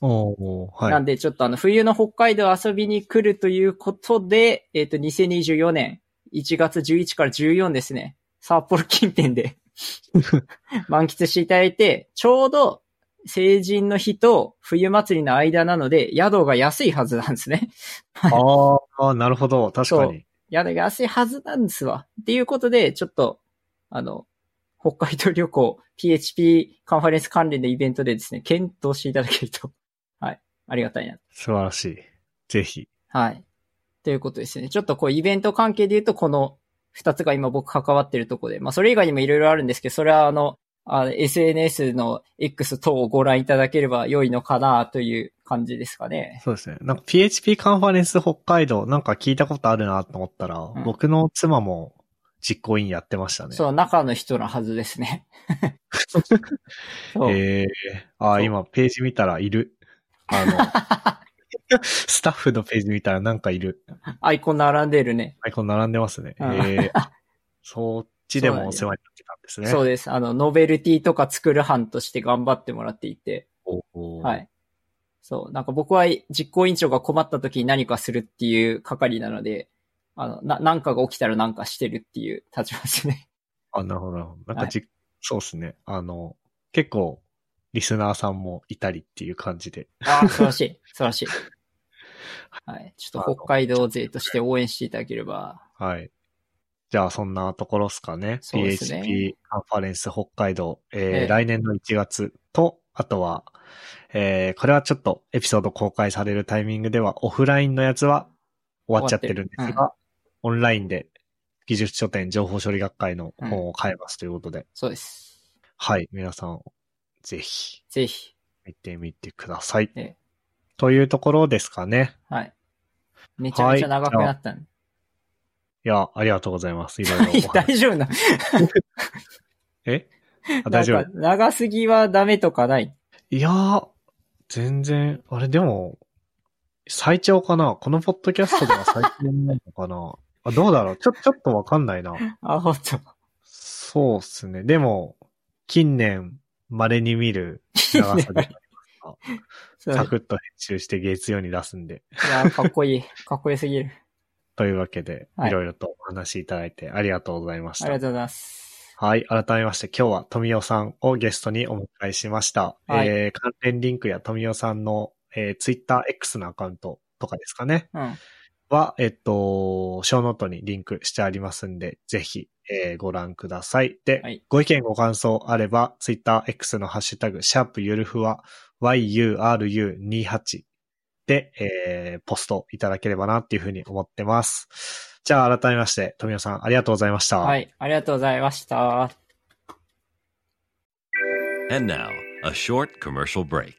おー、はい。なんで、ちょっとあの、冬の北海道遊びに来るということで、えっ、と、2024年1月11から14ですね。札幌近辺で 満喫していただいて、ちょうど成人の日と冬祭りの間なので、宿が安いはずなんですね。あー あー、なるほど。確かに。宿が安いはずなんですわ。っていうことで、ちょっと、あの、北海道旅行 PHP カンファレンス関連のイベントでですね、検討していただけると、はい、ありがたいな素晴らしい。ぜひ。はい。ということですね。ちょっとこうイベント関係で言うとこの二つが今僕関わってるとこで、まあそれ以外にもいろいろあるんですけど、それはあの、あ SNS の X 等をご覧いただければ良いのかなという感じですかね。そうですね。なんか PHP カンファレンス北海道、なんか聞いたことあるなと思ったら、ん僕の妻も実行委員やってましたね。そう、中の人のはずですね。ええー今ページ見たらいる。あの、スタッフのページ見たらなんかいる。アイコン並んでるね。アイコン並んでますね。うんええそっちでもお世話になってたんですね。そうです。あの、ノベルティとか作る班として頑張ってもらっていて。は。い。そう。なんか僕は実行委員長が困った時に何かするっていう係なので、あの、な、なんかが起きたらなんかしてるっていう立場ですね。あ、なるほどなるほど。なんはいかじ、そうですね。あの、結構、リスナーさんもいたりっていう感じで。ああ、素晴らしい。素晴らしい。はい。ちょっと北海道勢として応援していただければ。はい。じゃあ、そんなところですかね。そうですね PHP カンファレンス北海道、えーええ来年の1月と、あとは、えーこれはちょっとエピソード公開されるタイミングでは、オフラインのやつは終わっちゃってるんです終わが、オンラインで技術書店情報処理学会の本を買えますということで、そうです。はい、皆さん、ぜひぜひ。見てみてください。ええというところですかね。はい。めちゃめちゃ長くなったんで。いや、ありがとうございます。いろ。大丈夫な。え？あ大丈夫？長すぎはダメとかない？いやー、全然、あれでも、最長かなこのポッドキャストでは最長なのかなあ、どうだろう？ちょ、ちょっとわかんないな。あ、ほんと。そうっすね。でも、近年、稀に見る長さで、サクッと編集して月曜に出すんで。いや、かっこいい。かっこよすぎる。というわけで、はいいろいろとお話しいただいてありがとうございました。ありがとうございます。はい。改めまして、今日は富代さんをゲストにお迎えしました。はいえー、関連リンクや富代さんの、えー、Twitter X のアカウントとかですかね。うん。は、えっと、ショーノートにリンクしてありますんで、ぜひ、えーご覧ください。で、はいご意見ご感想あれば、Twitter X のハッシュタグ、シャープゆるふわ、yuru28 で、えーポストいただければなっていうふうに思ってます。じゃあ、改めまして、富代さん、ありがとうございました。はい。ありがとうございました。And now, a short commercial break.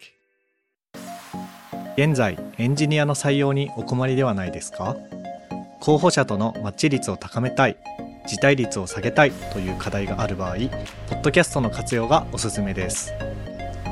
現在エンジニアの採用にお困りではないですか？候補者とのマッチ率を高めたい辞退率を下げたいという課題がある場合ポッドキャストの活用がおすすめです